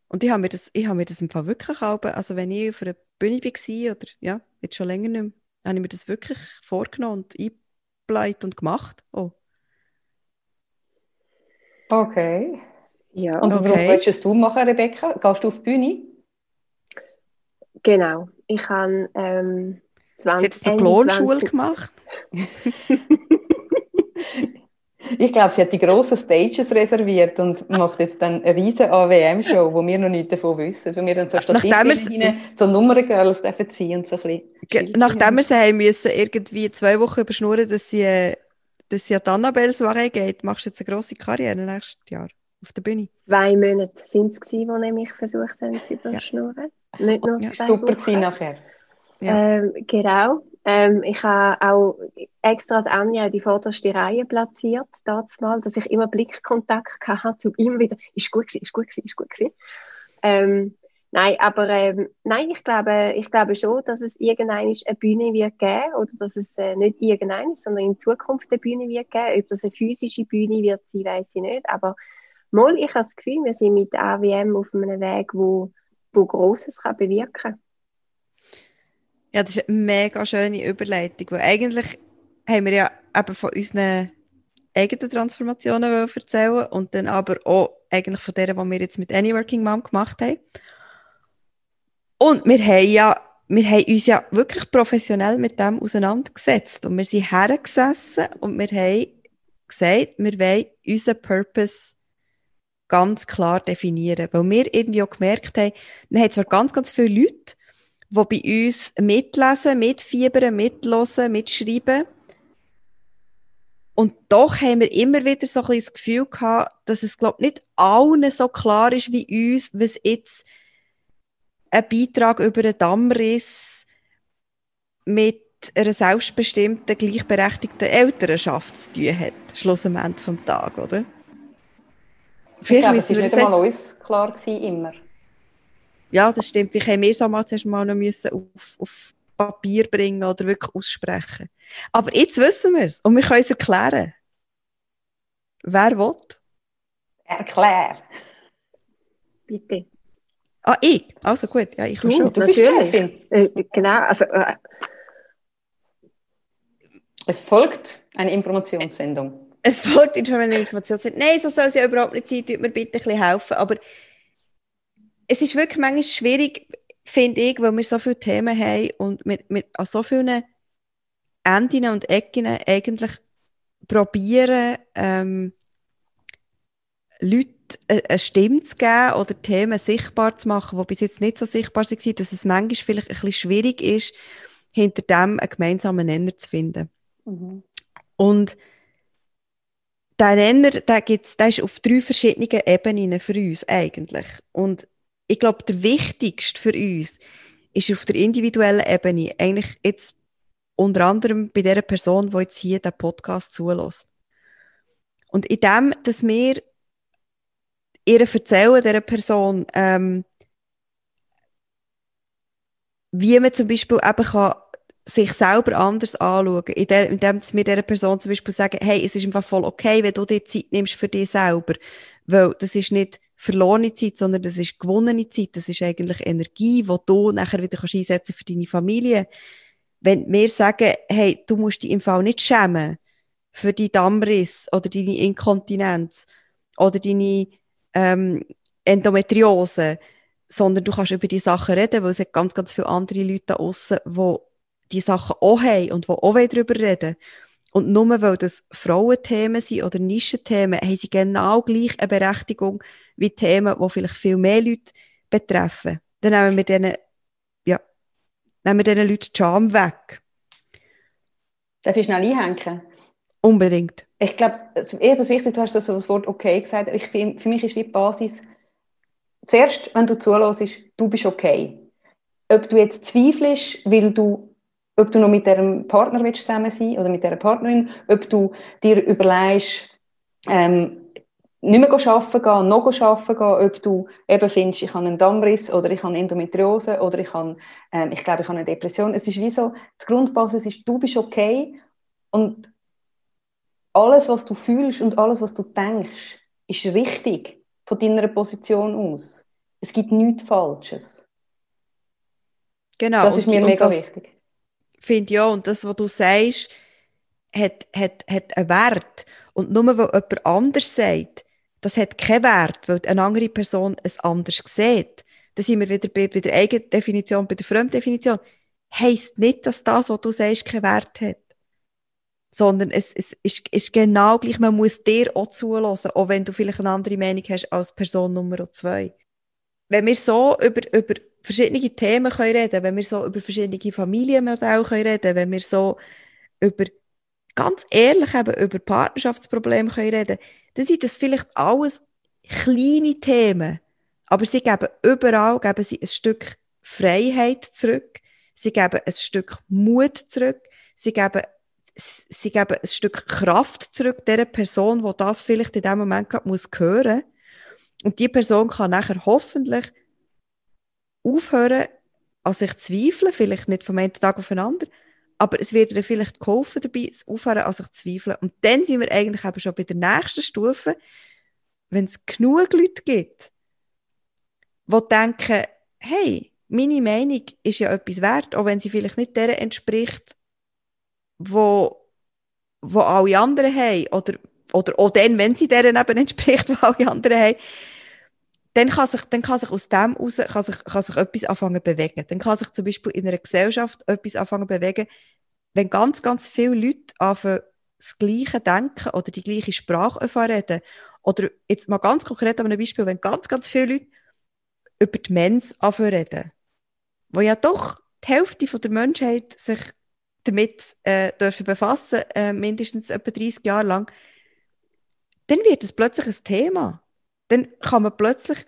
Und ich habe mir das, ich habe mir das im Fall wirklich auch, also wenn ich auf einer Bühne war oder ja, jetzt schon länger nicht mehr, habe ich mir das wirklich vorgenommen und eingebleibt und gemacht. Oh. Okay. Ja. Und okay. warum willst du es machen, Rebecca? Gehst du auf die Bühne? Genau. Ich habe ähm, 20, Sie hat jetzt eine Klonschule gemacht. Ich glaube, sie hat die grossen Stages reserviert und macht jetzt dann eine riesige AWM-Show, wo wir noch nichts davon wissen. Wo wir dann so Statistiken so Nummerngirls dürfen ziehen und so ein bisschen. Nachdem wir sie haben müssen, irgendwie zwei Wochen überschnurren, dass sie, dass sie an die Annabelle Soiree geht, machst du jetzt eine grosse Karriere nächstes Jahr auf der Bühne. Zwei Monate sind es, gewesen, wo ich mich versucht habe zu überschnurren. Ja. Nicht nur ja, super gewesen nachher. Ja. Ähm, genau. Ähm, ich habe auch extra die Anja in die vorderste Reihe platziert, mal, dass ich immer Blickkontakt hatte, um immer wieder, ist gut gewesen, ist gut gewesen, ist gut gewesen. Ähm, nein, aber ähm, nein, ich glaube, ich glaube schon, dass es irgendeine eine Bühne wird geben oder dass es äh, nicht irgendeine, sondern in Zukunft eine Bühne wird geben. Ob das eine physische Bühne wird sein, weiß ich nicht. Aber mal, ich habe das Gefühl, wir sind mit AWM auf einem Weg, wo, wo Grosses kann bewirken kann. Ja, das ist eine mega schöne Überleitung, weil eigentlich haben wir ja eben von unseren eigenen Transformationen erzählen und dann aber auch eigentlich von der, die wir jetzt mit Any Working Mom gemacht haben. Und wir haben ja wir haben uns ja wirklich professionell mit dem auseinandergesetzt und wir sind hergesessen und wir haben gesagt, wir wollen unseren Purpose ganz klar definieren, weil wir irgendwie auch gemerkt haben, wir haben zwar ganz, ganz viele Leute, die bei uns mitlesen, mitfiebern, mitlosen, mitschreiben. Und doch haben wir immer wieder so ein bisschen das Gefühl gehabt, dass es, glaube ich, nicht allen so klar ist wie uns, was jetzt ein Beitrag über einen Dammriss mit einer selbstbestimmten, gleichberechtigten Elternschaft zu tun hat, schlussendlich vom Tag, oder? Vielleicht ich glaube, es war nicht einmal uns klar gewesen, immer. Ja, das stimmt. Haben wir es einmal zuerst mal noch müssen auf, auf Papier bringen oder wirklich aussprechen. Aber jetzt wissen wir es und wir können es erklären. Wer will? Erklär. Bitte. Ah, ich? Also gut, ja, ich du, schon. Du bist Chefin. Äh, genau, also... Äh. Es folgt eine Informationssendung. Es folgt eine Informationssendung. Nein, so soll es ja überhaupt nicht sein. Tut mir bitte ein bisschen helfen. Aber es ist wirklich manchmal schwierig, finde ich, weil wir so viele Themen haben und wir, wir an so vielen Enden und Ecken eigentlich probieren, ähm, Leute eine Stimme zu geben oder Themen sichtbar zu machen, die bis jetzt nicht so sichtbar waren, dass es manchmal vielleicht ein bisschen schwierig ist, hinter dem einen gemeinsamen Nenner zu finden. Mhm. Und der Nenner, der, gibt's, der ist auf drei verschiedenen Ebenen für uns eigentlich. Und ich glaube, der wichtigste für uns ist auf der individuellen Ebene eigentlich jetzt unter anderem bei der Person, die jetzt hier den Podcast zulässt. Und in dem, dass wir ihr erzählen, dieser Person, ähm, wie man zum Beispiel eben kann sich selber anders anschauen, in der, indem wir dieser Person zum Beispiel sagen, hey, es ist einfach voll okay, wenn du dir Zeit nimmst für dich selber, weil das ist nicht verlorene Zeit, sondern das ist gewonnene Zeit. Das ist eigentlich Energie, die du nachher wieder einsetzen für deine Familie. Wenn wir sagen, hey, du musst dich im Fall nicht schämen für deinen Dammriss oder deine Inkontinenz oder deine ähm, Endometriose, sondern du kannst über die Sachen reden, weil es hat ganz, ganz viele andere Leute da draussen, die die Sachen auch haben und die auch darüber reden und nur weil das Frauenthemen sind oder Nischenthemen, haben sie genau gleich eine Berechtigung wie Themen, die vielleicht viel mehr Leute betreffen. Dann nehmen wir denen, ja, nehmen wir diesen Leuten die Charme weg. Darf ich schnell einhängen? Unbedingt. Ich glaube, eher das Wichtigste, du hast so das Wort okay gesagt. Ich, für mich ist wie die Basis, zuerst, wenn du zulässt, du bist okay. Ob du jetzt zweifelst, weil du ob du noch mit deinem Partner willst zusammen sein oder mit der Partnerin, ob du dir überlegst, ähm, nicht mehr arbeiten gehen, noch arbeiten gehen, ob du eben findest, ich habe einen Dammriss oder ich habe Endometriose oder ich habe, ähm, ich glaube, ich habe eine Depression. Es ist wie so, die Grundbasis ist, du bist okay und alles, was du fühlst und alles, was du denkst, ist richtig von deiner Position aus. Es gibt nichts Falsches. Genau. Das ist mir mega wichtig finde ja, und das, was du sagst, hat, hat, hat einen Wert. Und nur weil jemand anders sagt, das hat keinen Wert, weil eine andere Person es anders sieht. Da sind wir wieder bei, bei der eigenen Definition, bei der Fremddefinition. Heißt nicht, dass das, was du sagst, keinen Wert hat. Sondern es, es ist, ist genau gleich, man muss dir auch zulassen, auch wenn du vielleicht eine andere Meinung hast als Person Nummer zwei. Wenn wir so über, über verschiedene Themen können reden wenn wir so über verschiedene Familienmodelle können reden wenn wir so über ganz ehrlich eben über Partnerschaftsprobleme können reden. Dann sind das vielleicht alles kleine Themen, aber sie geben überall geben sie ein Stück Freiheit zurück, sie geben ein Stück Mut zurück, sie geben, sie geben ein Stück Kraft zurück der Person, die das vielleicht in dem Moment gerade muss hören. Und die Person kann nachher hoffentlich aufhören, an sich zu zweifeln, vielleicht nicht vom einen Tag auf den anderen, aber es wird ihr vielleicht geholfen dabei, aufhören an sich zu zweifeln. Und dann sind wir eigentlich eben schon bei der nächsten Stufe, wenn es genug Leute gibt, die denken, hey, meine Meinung ist ja etwas wert, auch wenn sie vielleicht nicht der entspricht, wo, wo alle anderen haben, oder, oder auch dann, wenn sie deren eben entspricht, wo alle anderen haben, dann kann sich, dann kann sich aus dem heraus kann sich, kann sich etwas anfangen bewegen. Dann kann sich zum Beispiel in einer Gesellschaft etwas anfangen bewegen, wenn ganz, ganz viele Leute anfangen, das Gleiche denken oder die gleiche Sprache reden. Oder jetzt mal ganz konkret an einem Beispiel, wenn ganz, ganz viele Leute über die Mens reden, wo ja doch die Hälfte der Menschheit sich damit äh, dürfen befassen, äh, mindestens etwa 30 Jahre lang, dann wird es plötzlich ein Thema dann kann man plötzlich,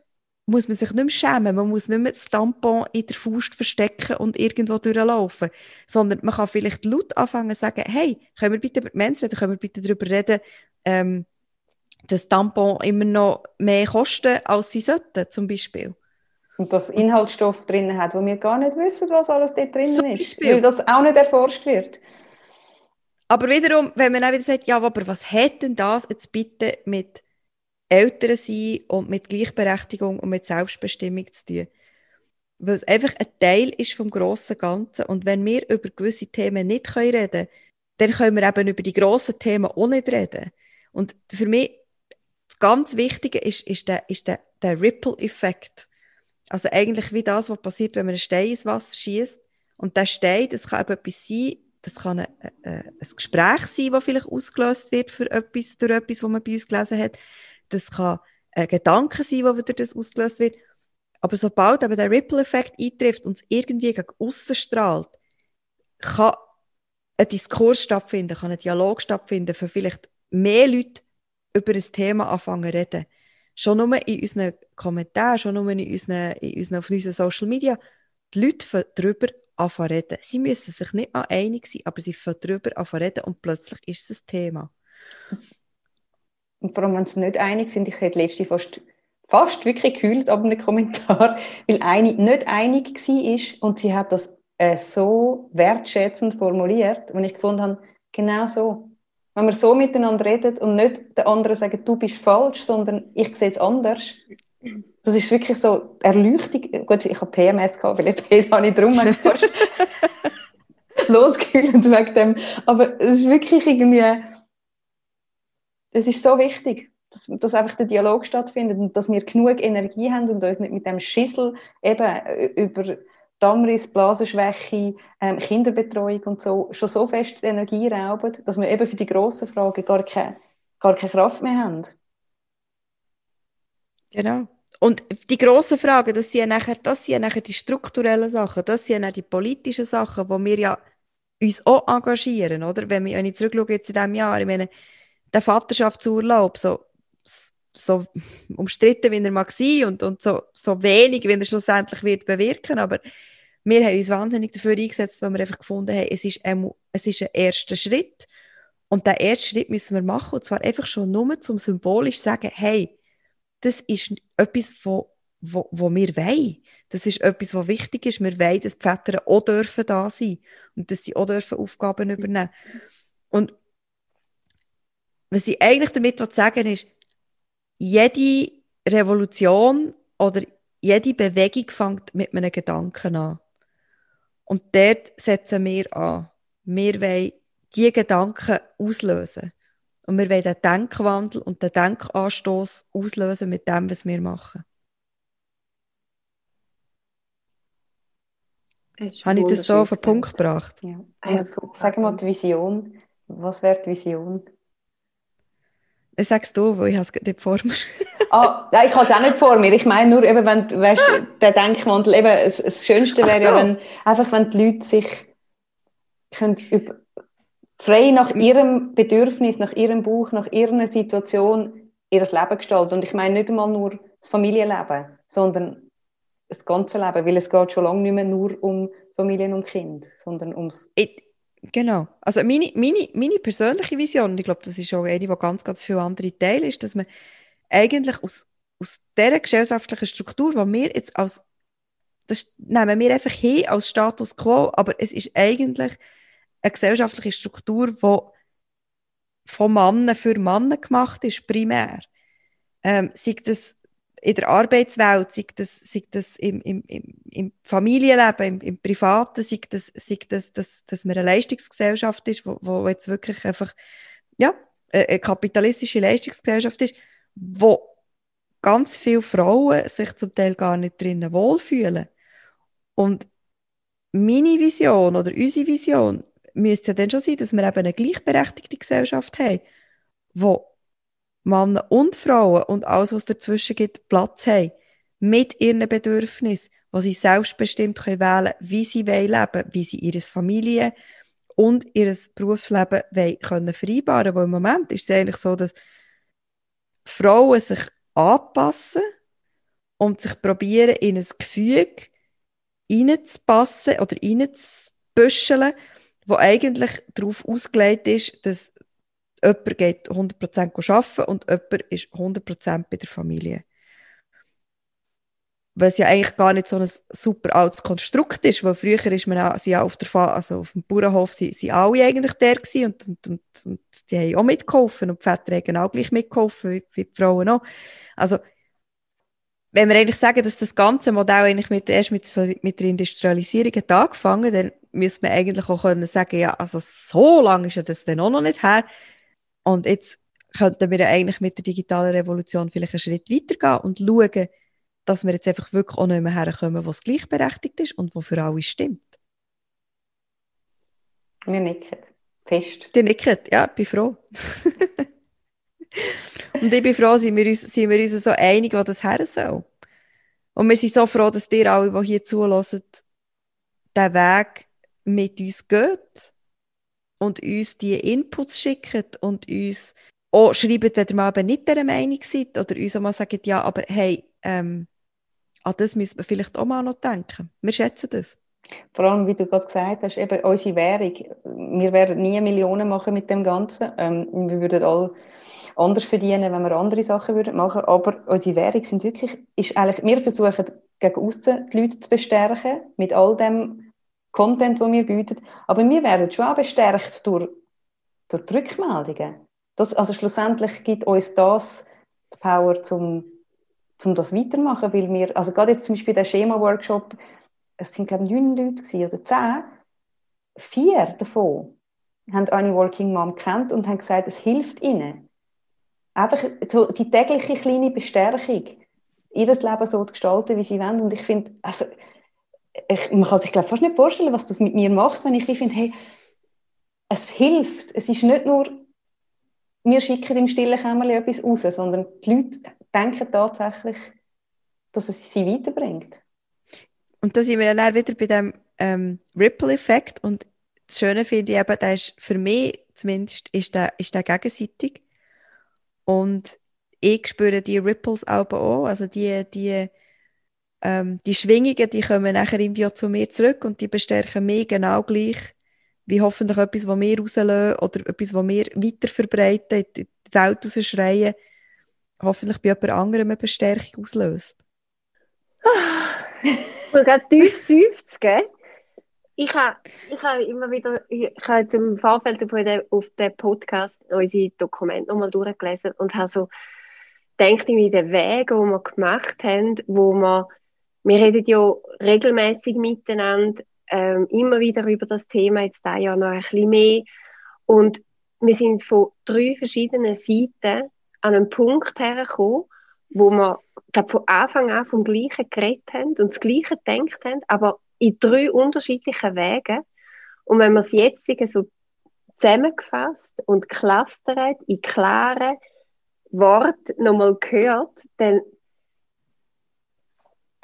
muss man sich nicht mehr schämen, man muss nicht mehr das Tampon in der Faust verstecken und irgendwo durchlaufen, sondern man kann vielleicht laut anfangen zu sagen, hey, können wir bitte über die Menschen reden, können wir bitte darüber reden, ähm, dass Tampon immer noch mehr kosten, als sie sollten, zum Beispiel. Und dass Inhaltsstoff drin hat, wo wir gar nicht wissen, was alles dort drin ist, weil das auch nicht erforscht wird. Aber wiederum, wenn man auch wieder sagt, ja, aber was hat denn das jetzt bitte mit Eltern sein und mit Gleichberechtigung und mit Selbstbestimmung zu tun. Weil es einfach ein Teil ist vom grossen Ganzen. Und wenn wir über gewisse Themen nicht reden können, dann können wir eben über die grossen Themen auch nicht reden. Und für mich, das ganz Wichtige ist, ist der, ist der, der Ripple-Effekt. Also eigentlich wie das, was passiert, wenn man einen Stein ins Wasser schießt. Und der Stein, das kann eben etwas sein, das kann ein, ein, ein Gespräch sein, das vielleicht ausgelöst wird für etwas, durch etwas, was man bei uns gelesen hat das kann ein Gedanke sein, der wieder das ausgelöst wird. Aber sobald aber der Ripple-Effekt eintrifft und es irgendwie gegen außen strahlt, kann ein Diskurs stattfinden, kann ein Dialog stattfinden, für vielleicht mehr Leute über ein Thema anfangen zu reden. Schon nur in unseren Kommentaren, schon nur in unseren, in unseren, auf unseren Social Media, die Leute darüber anfangen zu reden. Sie müssen sich nicht einig sein, aber sie fangen darüber anfangen zu reden und plötzlich ist es ein Thema. Und vor allem, wenn sie nicht einig sind, ich hätte letzte fast, fast wirklich gekühlt ab einem Kommentar, weil eine nicht einig war und sie hat das äh, so wertschätzend formuliert, und ich gefunden habe, genau so. Wenn wir so miteinander reden und nicht der andere sagen, du bist falsch, sondern ich sehe es anders, das ist wirklich so Erleuchtung. Gut, ich habe PMS gehabt, vielleicht habe ich darum fast losgekühlt wegen dem. Aber es ist wirklich irgendwie es ist so wichtig, dass, dass einfach der Dialog stattfindet und dass wir genug Energie haben und uns nicht mit dem Schissel eben äh, über Dammriss, Blasenschwäche, ähm, Kinderbetreuung und so schon so fest Energie rauben, dass wir eben für die grossen Fragen gar keine, gar keine Kraft mehr haben. Genau. Und die grossen Fragen, das sind ja nachher, das sind ja nachher die strukturellen Sachen, das sind ja die politischen Sachen, wo wir ja uns auch engagieren, oder? Wenn wir, wenn ich zurückschaue jetzt in diesem Jahr, ich meine, der Vaterschaftsurlaub, so, so umstritten wie er mag sein und, und so, so wenig, wie er schlussendlich wird bewirken, aber wir haben uns wahnsinnig dafür eingesetzt, weil wir einfach gefunden haben, es ist ein, es ist ein erster Schritt und den ersten Schritt müssen wir machen und zwar einfach schon nur zum symbolisch sagen, hey, das ist etwas, wo, wo, wo wir wollen. Das ist etwas, was wichtig ist. Wir wollen, dass die Väter auch dürfen da sein und dass sie auch dürfen Aufgaben übernehmen. Und was ich eigentlich damit sagen ist, jede Revolution oder jede Bewegung fängt mit einem Gedanken an. Und dort setzen wir an. Wir wollen diese Gedanken auslösen. Und wir wollen den Denkwandel und den Denkanstoß auslösen mit dem, was wir machen. Habe ich das so auf den Punkt gebracht? Ja. Sag mal die Vision. Was wäre die Vision? Sagst du, weil ich es nicht vor mir. ah, ja, ich habe es auch nicht vor mir. Ich meine nur, eben, wenn, weißt, der Denkwandel, eben, das, das Schönste wäre so. ja, wenn, einfach, wenn die Leute sich können über, frei nach ihrem Bedürfnis, nach ihrem Buch, nach ihrer Situation ihr Leben gestalten. Und ich meine nicht einmal nur das Familienleben, sondern das ganze Leben, weil es geht schon lange nicht mehr nur um Familien und Kind, sondern ums... Ich, genau. Also meine, meine, meine persönliche Vision, und ich glaube, das ist auch eine, die ganz, ganz viele andere teilen, ist, dass man eigentlich aus, aus dieser gesellschaftlichen Struktur, die wir jetzt als das nehmen wir einfach hin als Status quo, aber es ist eigentlich eine gesellschaftliche Struktur, die von Männern für Männer gemacht ist, primär. Ähm, sei das in der Arbeitswelt, sei das, sei das im, im, im, Familienleben, im, im Privaten, sei das, sei das dass, dass man eine Leistungsgesellschaft ist, wo, wo jetzt wirklich einfach ja, eine kapitalistische Leistungsgesellschaft ist, wo ganz viele Frauen sich zum Teil gar nicht drinnen wohlfühlen. Und meine Vision oder unsere Vision müsste ja dann schon sein, dass wir eben eine gleichberechtigte Gesellschaft haben, wo Männer und Frauen und alles, was dazwischen gibt, Platz haben, mit ihren Bedürfnissen, wo sie selbstbestimmt können wählen wie sie leben wollen, wie sie ihre Familie und ihr Berufsleben können vereinbaren. Weil im Moment ist es eigentlich so, dass Frauen sich anpassen und sich probieren, in ein Gefüge reinzupassen oder reinzubüscheln, wo eigentlich darauf ausgelegt ist, dass jemand geht 100% arbeiten und jemand ist 100% bei der Familie. Es ja eigentlich gar nicht so ein super altes Konstrukt ist, weil früher ist man auch, sie ja auf, der also auf dem Bauernhof sind, sind alle eigentlich der gewesen und, und, und, und die haben auch mitgeholfen und die Väter haben auch gleich mitgeholfen, wie, wie die Frauen auch. Also wenn wir eigentlich sagen, dass das ganze Modell eigentlich mit, erst mit, so, mit der Industrialisierung hat angefangen, dann müsste man eigentlich auch können sagen, ja, also so lange ist das dann auch noch nicht her. Und jetzt könnten wir ja eigentlich mit der digitalen Revolution vielleicht einen Schritt weitergehen und schauen, dass wir jetzt einfach wirklich auch nicht mehr herkommen, was gleichberechtigt ist und wo für alle stimmt. Wir nicken. Fest. Die nicken, ja, ich bin froh. Und ich bin froh, sind wir uns, sind wir uns so einig, wo das her soll. Und wir sind so froh, dass ihr alle, die hier zulassen, den Weg mit uns geht und uns die Inputs schickt und uns auch schreibt, wenn ihr mal eben nicht dieser Meinung seid oder uns auch mal sagt, ja, aber hey, ähm, an das müssen wir vielleicht auch mal noch denken. Wir schätzen das. Vor allem, wie du gerade gesagt hast, eben unsere Währung. Wir werden nie Millionen machen mit dem Ganzen. Ähm, wir würden alle anders verdienen, wenn wir andere Sachen würden machen. Aber unsere Währung sind wirklich, ist eigentlich, wir versuchen gegen außen die Leute zu bestärken mit all dem Content, den wir bieten. Aber wir werden schon auch bestärkt durch, durch die Rückmeldungen. Das, also schlussendlich gibt uns das die Power, zum, zum das weitermachen, weil wir, also gerade jetzt zum Beispiel der Schema-Workshop, es sind glaube ich neun Leute gewesen, oder zehn, vier davon haben eine Working Mom kennt und haben gesagt, es hilft ihnen einfach so die tägliche kleine Bestärkung, ihr Leben so zu gestalten, wie sie wollen. Und ich finde, also, ich, man kann sich glaube fast nicht vorstellen, was das mit mir macht, wenn ich finde, hey, es hilft. Es ist nicht nur, wir schicken im stillen Kämmerchen etwas raus, sondern die Leute denken tatsächlich, dass es sie weiterbringt. Und da sind wir dann wieder bei dem ähm, Ripple-Effekt. Und das Schöne finde ich eben, der ist für mich zumindest ist der, ist der gegenseitig. Und ich spüre die Ripples auch, also die, die, ähm, die Schwingungen, die kommen nachher irgendwie zu mir zurück und die bestärken mich genau gleich wie hoffentlich etwas, was wir rauslösen oder etwas, was wir weiter verbreiten, in die Welt rausschreien, hoffentlich bei jemand anderem eine Bestärkung auslöst. Ich will gerade tief seufzen, ich habe, ich habe immer wieder, ich habe im Vorfeld auf den, den Podcast unsere Dokumente nochmal durchgelesen und habe so gedacht, wie der Weg, den wir gemacht haben, wo wir, wir reden ja regelmäßig miteinander, ähm, immer wieder über das Thema, jetzt da ja noch ein bisschen mehr. Und wir sind von drei verschiedenen Seiten an einen Punkt hergekommen, wo wir, glaube von Anfang an vom Gleichen geredet haben und das Gleiche gedacht haben, aber in drei unterschiedlichen Wegen. Und wenn man es jetzt so zusammengefasst und clustert in klare Worte nochmal gehört, dann,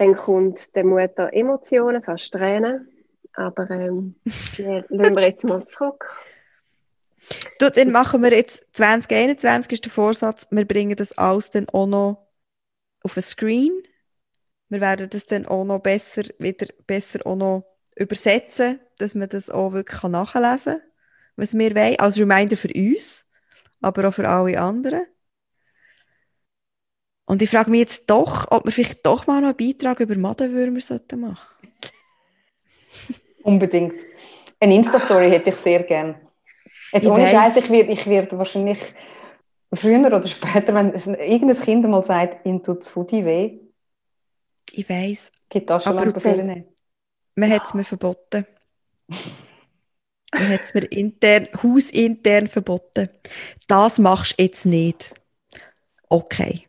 dann kommt der Mutter Emotionen, fast Tränen. Aber ähm, die lassen wir jetzt mal zurück. Du, dann machen wir jetzt 2021 ist der Vorsatz, wir bringen das alles dann auch noch auf ein Screen. Wir werden das dann auch noch besser, wieder besser auch noch übersetzen, dass man das auch wirklich nachlesen kann, was wir wollen. Als Reminder für uns, aber auch für alle anderen. Und ich frage mich jetzt doch, ob wir vielleicht doch mal noch einen Beitrag über Madenwürmer sollten machen. Unbedingt. Eine Insta-Story hätte ich sehr gern. Jetzt Ich ohne. Scheiß, ich werde ich werd wahrscheinlich früher oder später, wenn es- irgendein Kind mal sagt, ihm tut das Foodie weh, Ich weiss, geht das schon lange man hat es mir verboten. Man hat es mir intern, hausintern verboten. Das machst du jetzt nicht. Okay.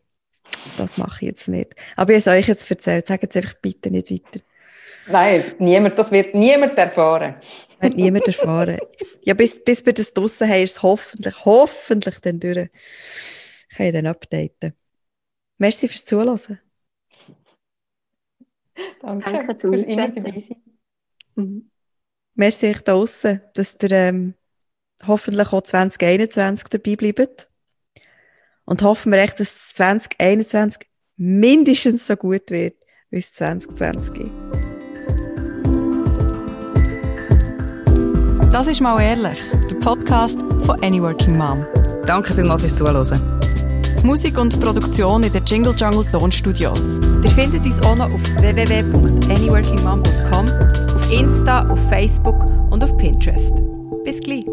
Das mache ich jetzt nicht. Aber ich habe es euch jetzt erzählt. Sagt jetzt einfach bitte nicht weiter. Nein, niemand, das wird niemand erfahren. Hat niemand erfahren. Ja, bis, bis wir das draussen haben, ist es hoffentlich, hoffentlich dann durch. Ich kann ich dann updaten. Merci fürs Zuhören. Danke, Danke fürs immer dabei sein. Mhm. Merci euch da draussen, dass ihr ähm, hoffentlich auch 2021 dabei bleibt. Und hoffen wir echt, dass 2021 mindestens so gut wird, wie es 2020 ist. Das ist mal ehrlich, der Podcast von Any Working Mom. Danke vielmals fürs Zuhören. Musik und Produktion in den Jingle Jungle Tonstudios. Ihr findet uns auch noch auf www.anyworkingmom.com, auf Insta, auf Facebook und auf Pinterest. Bis gleich.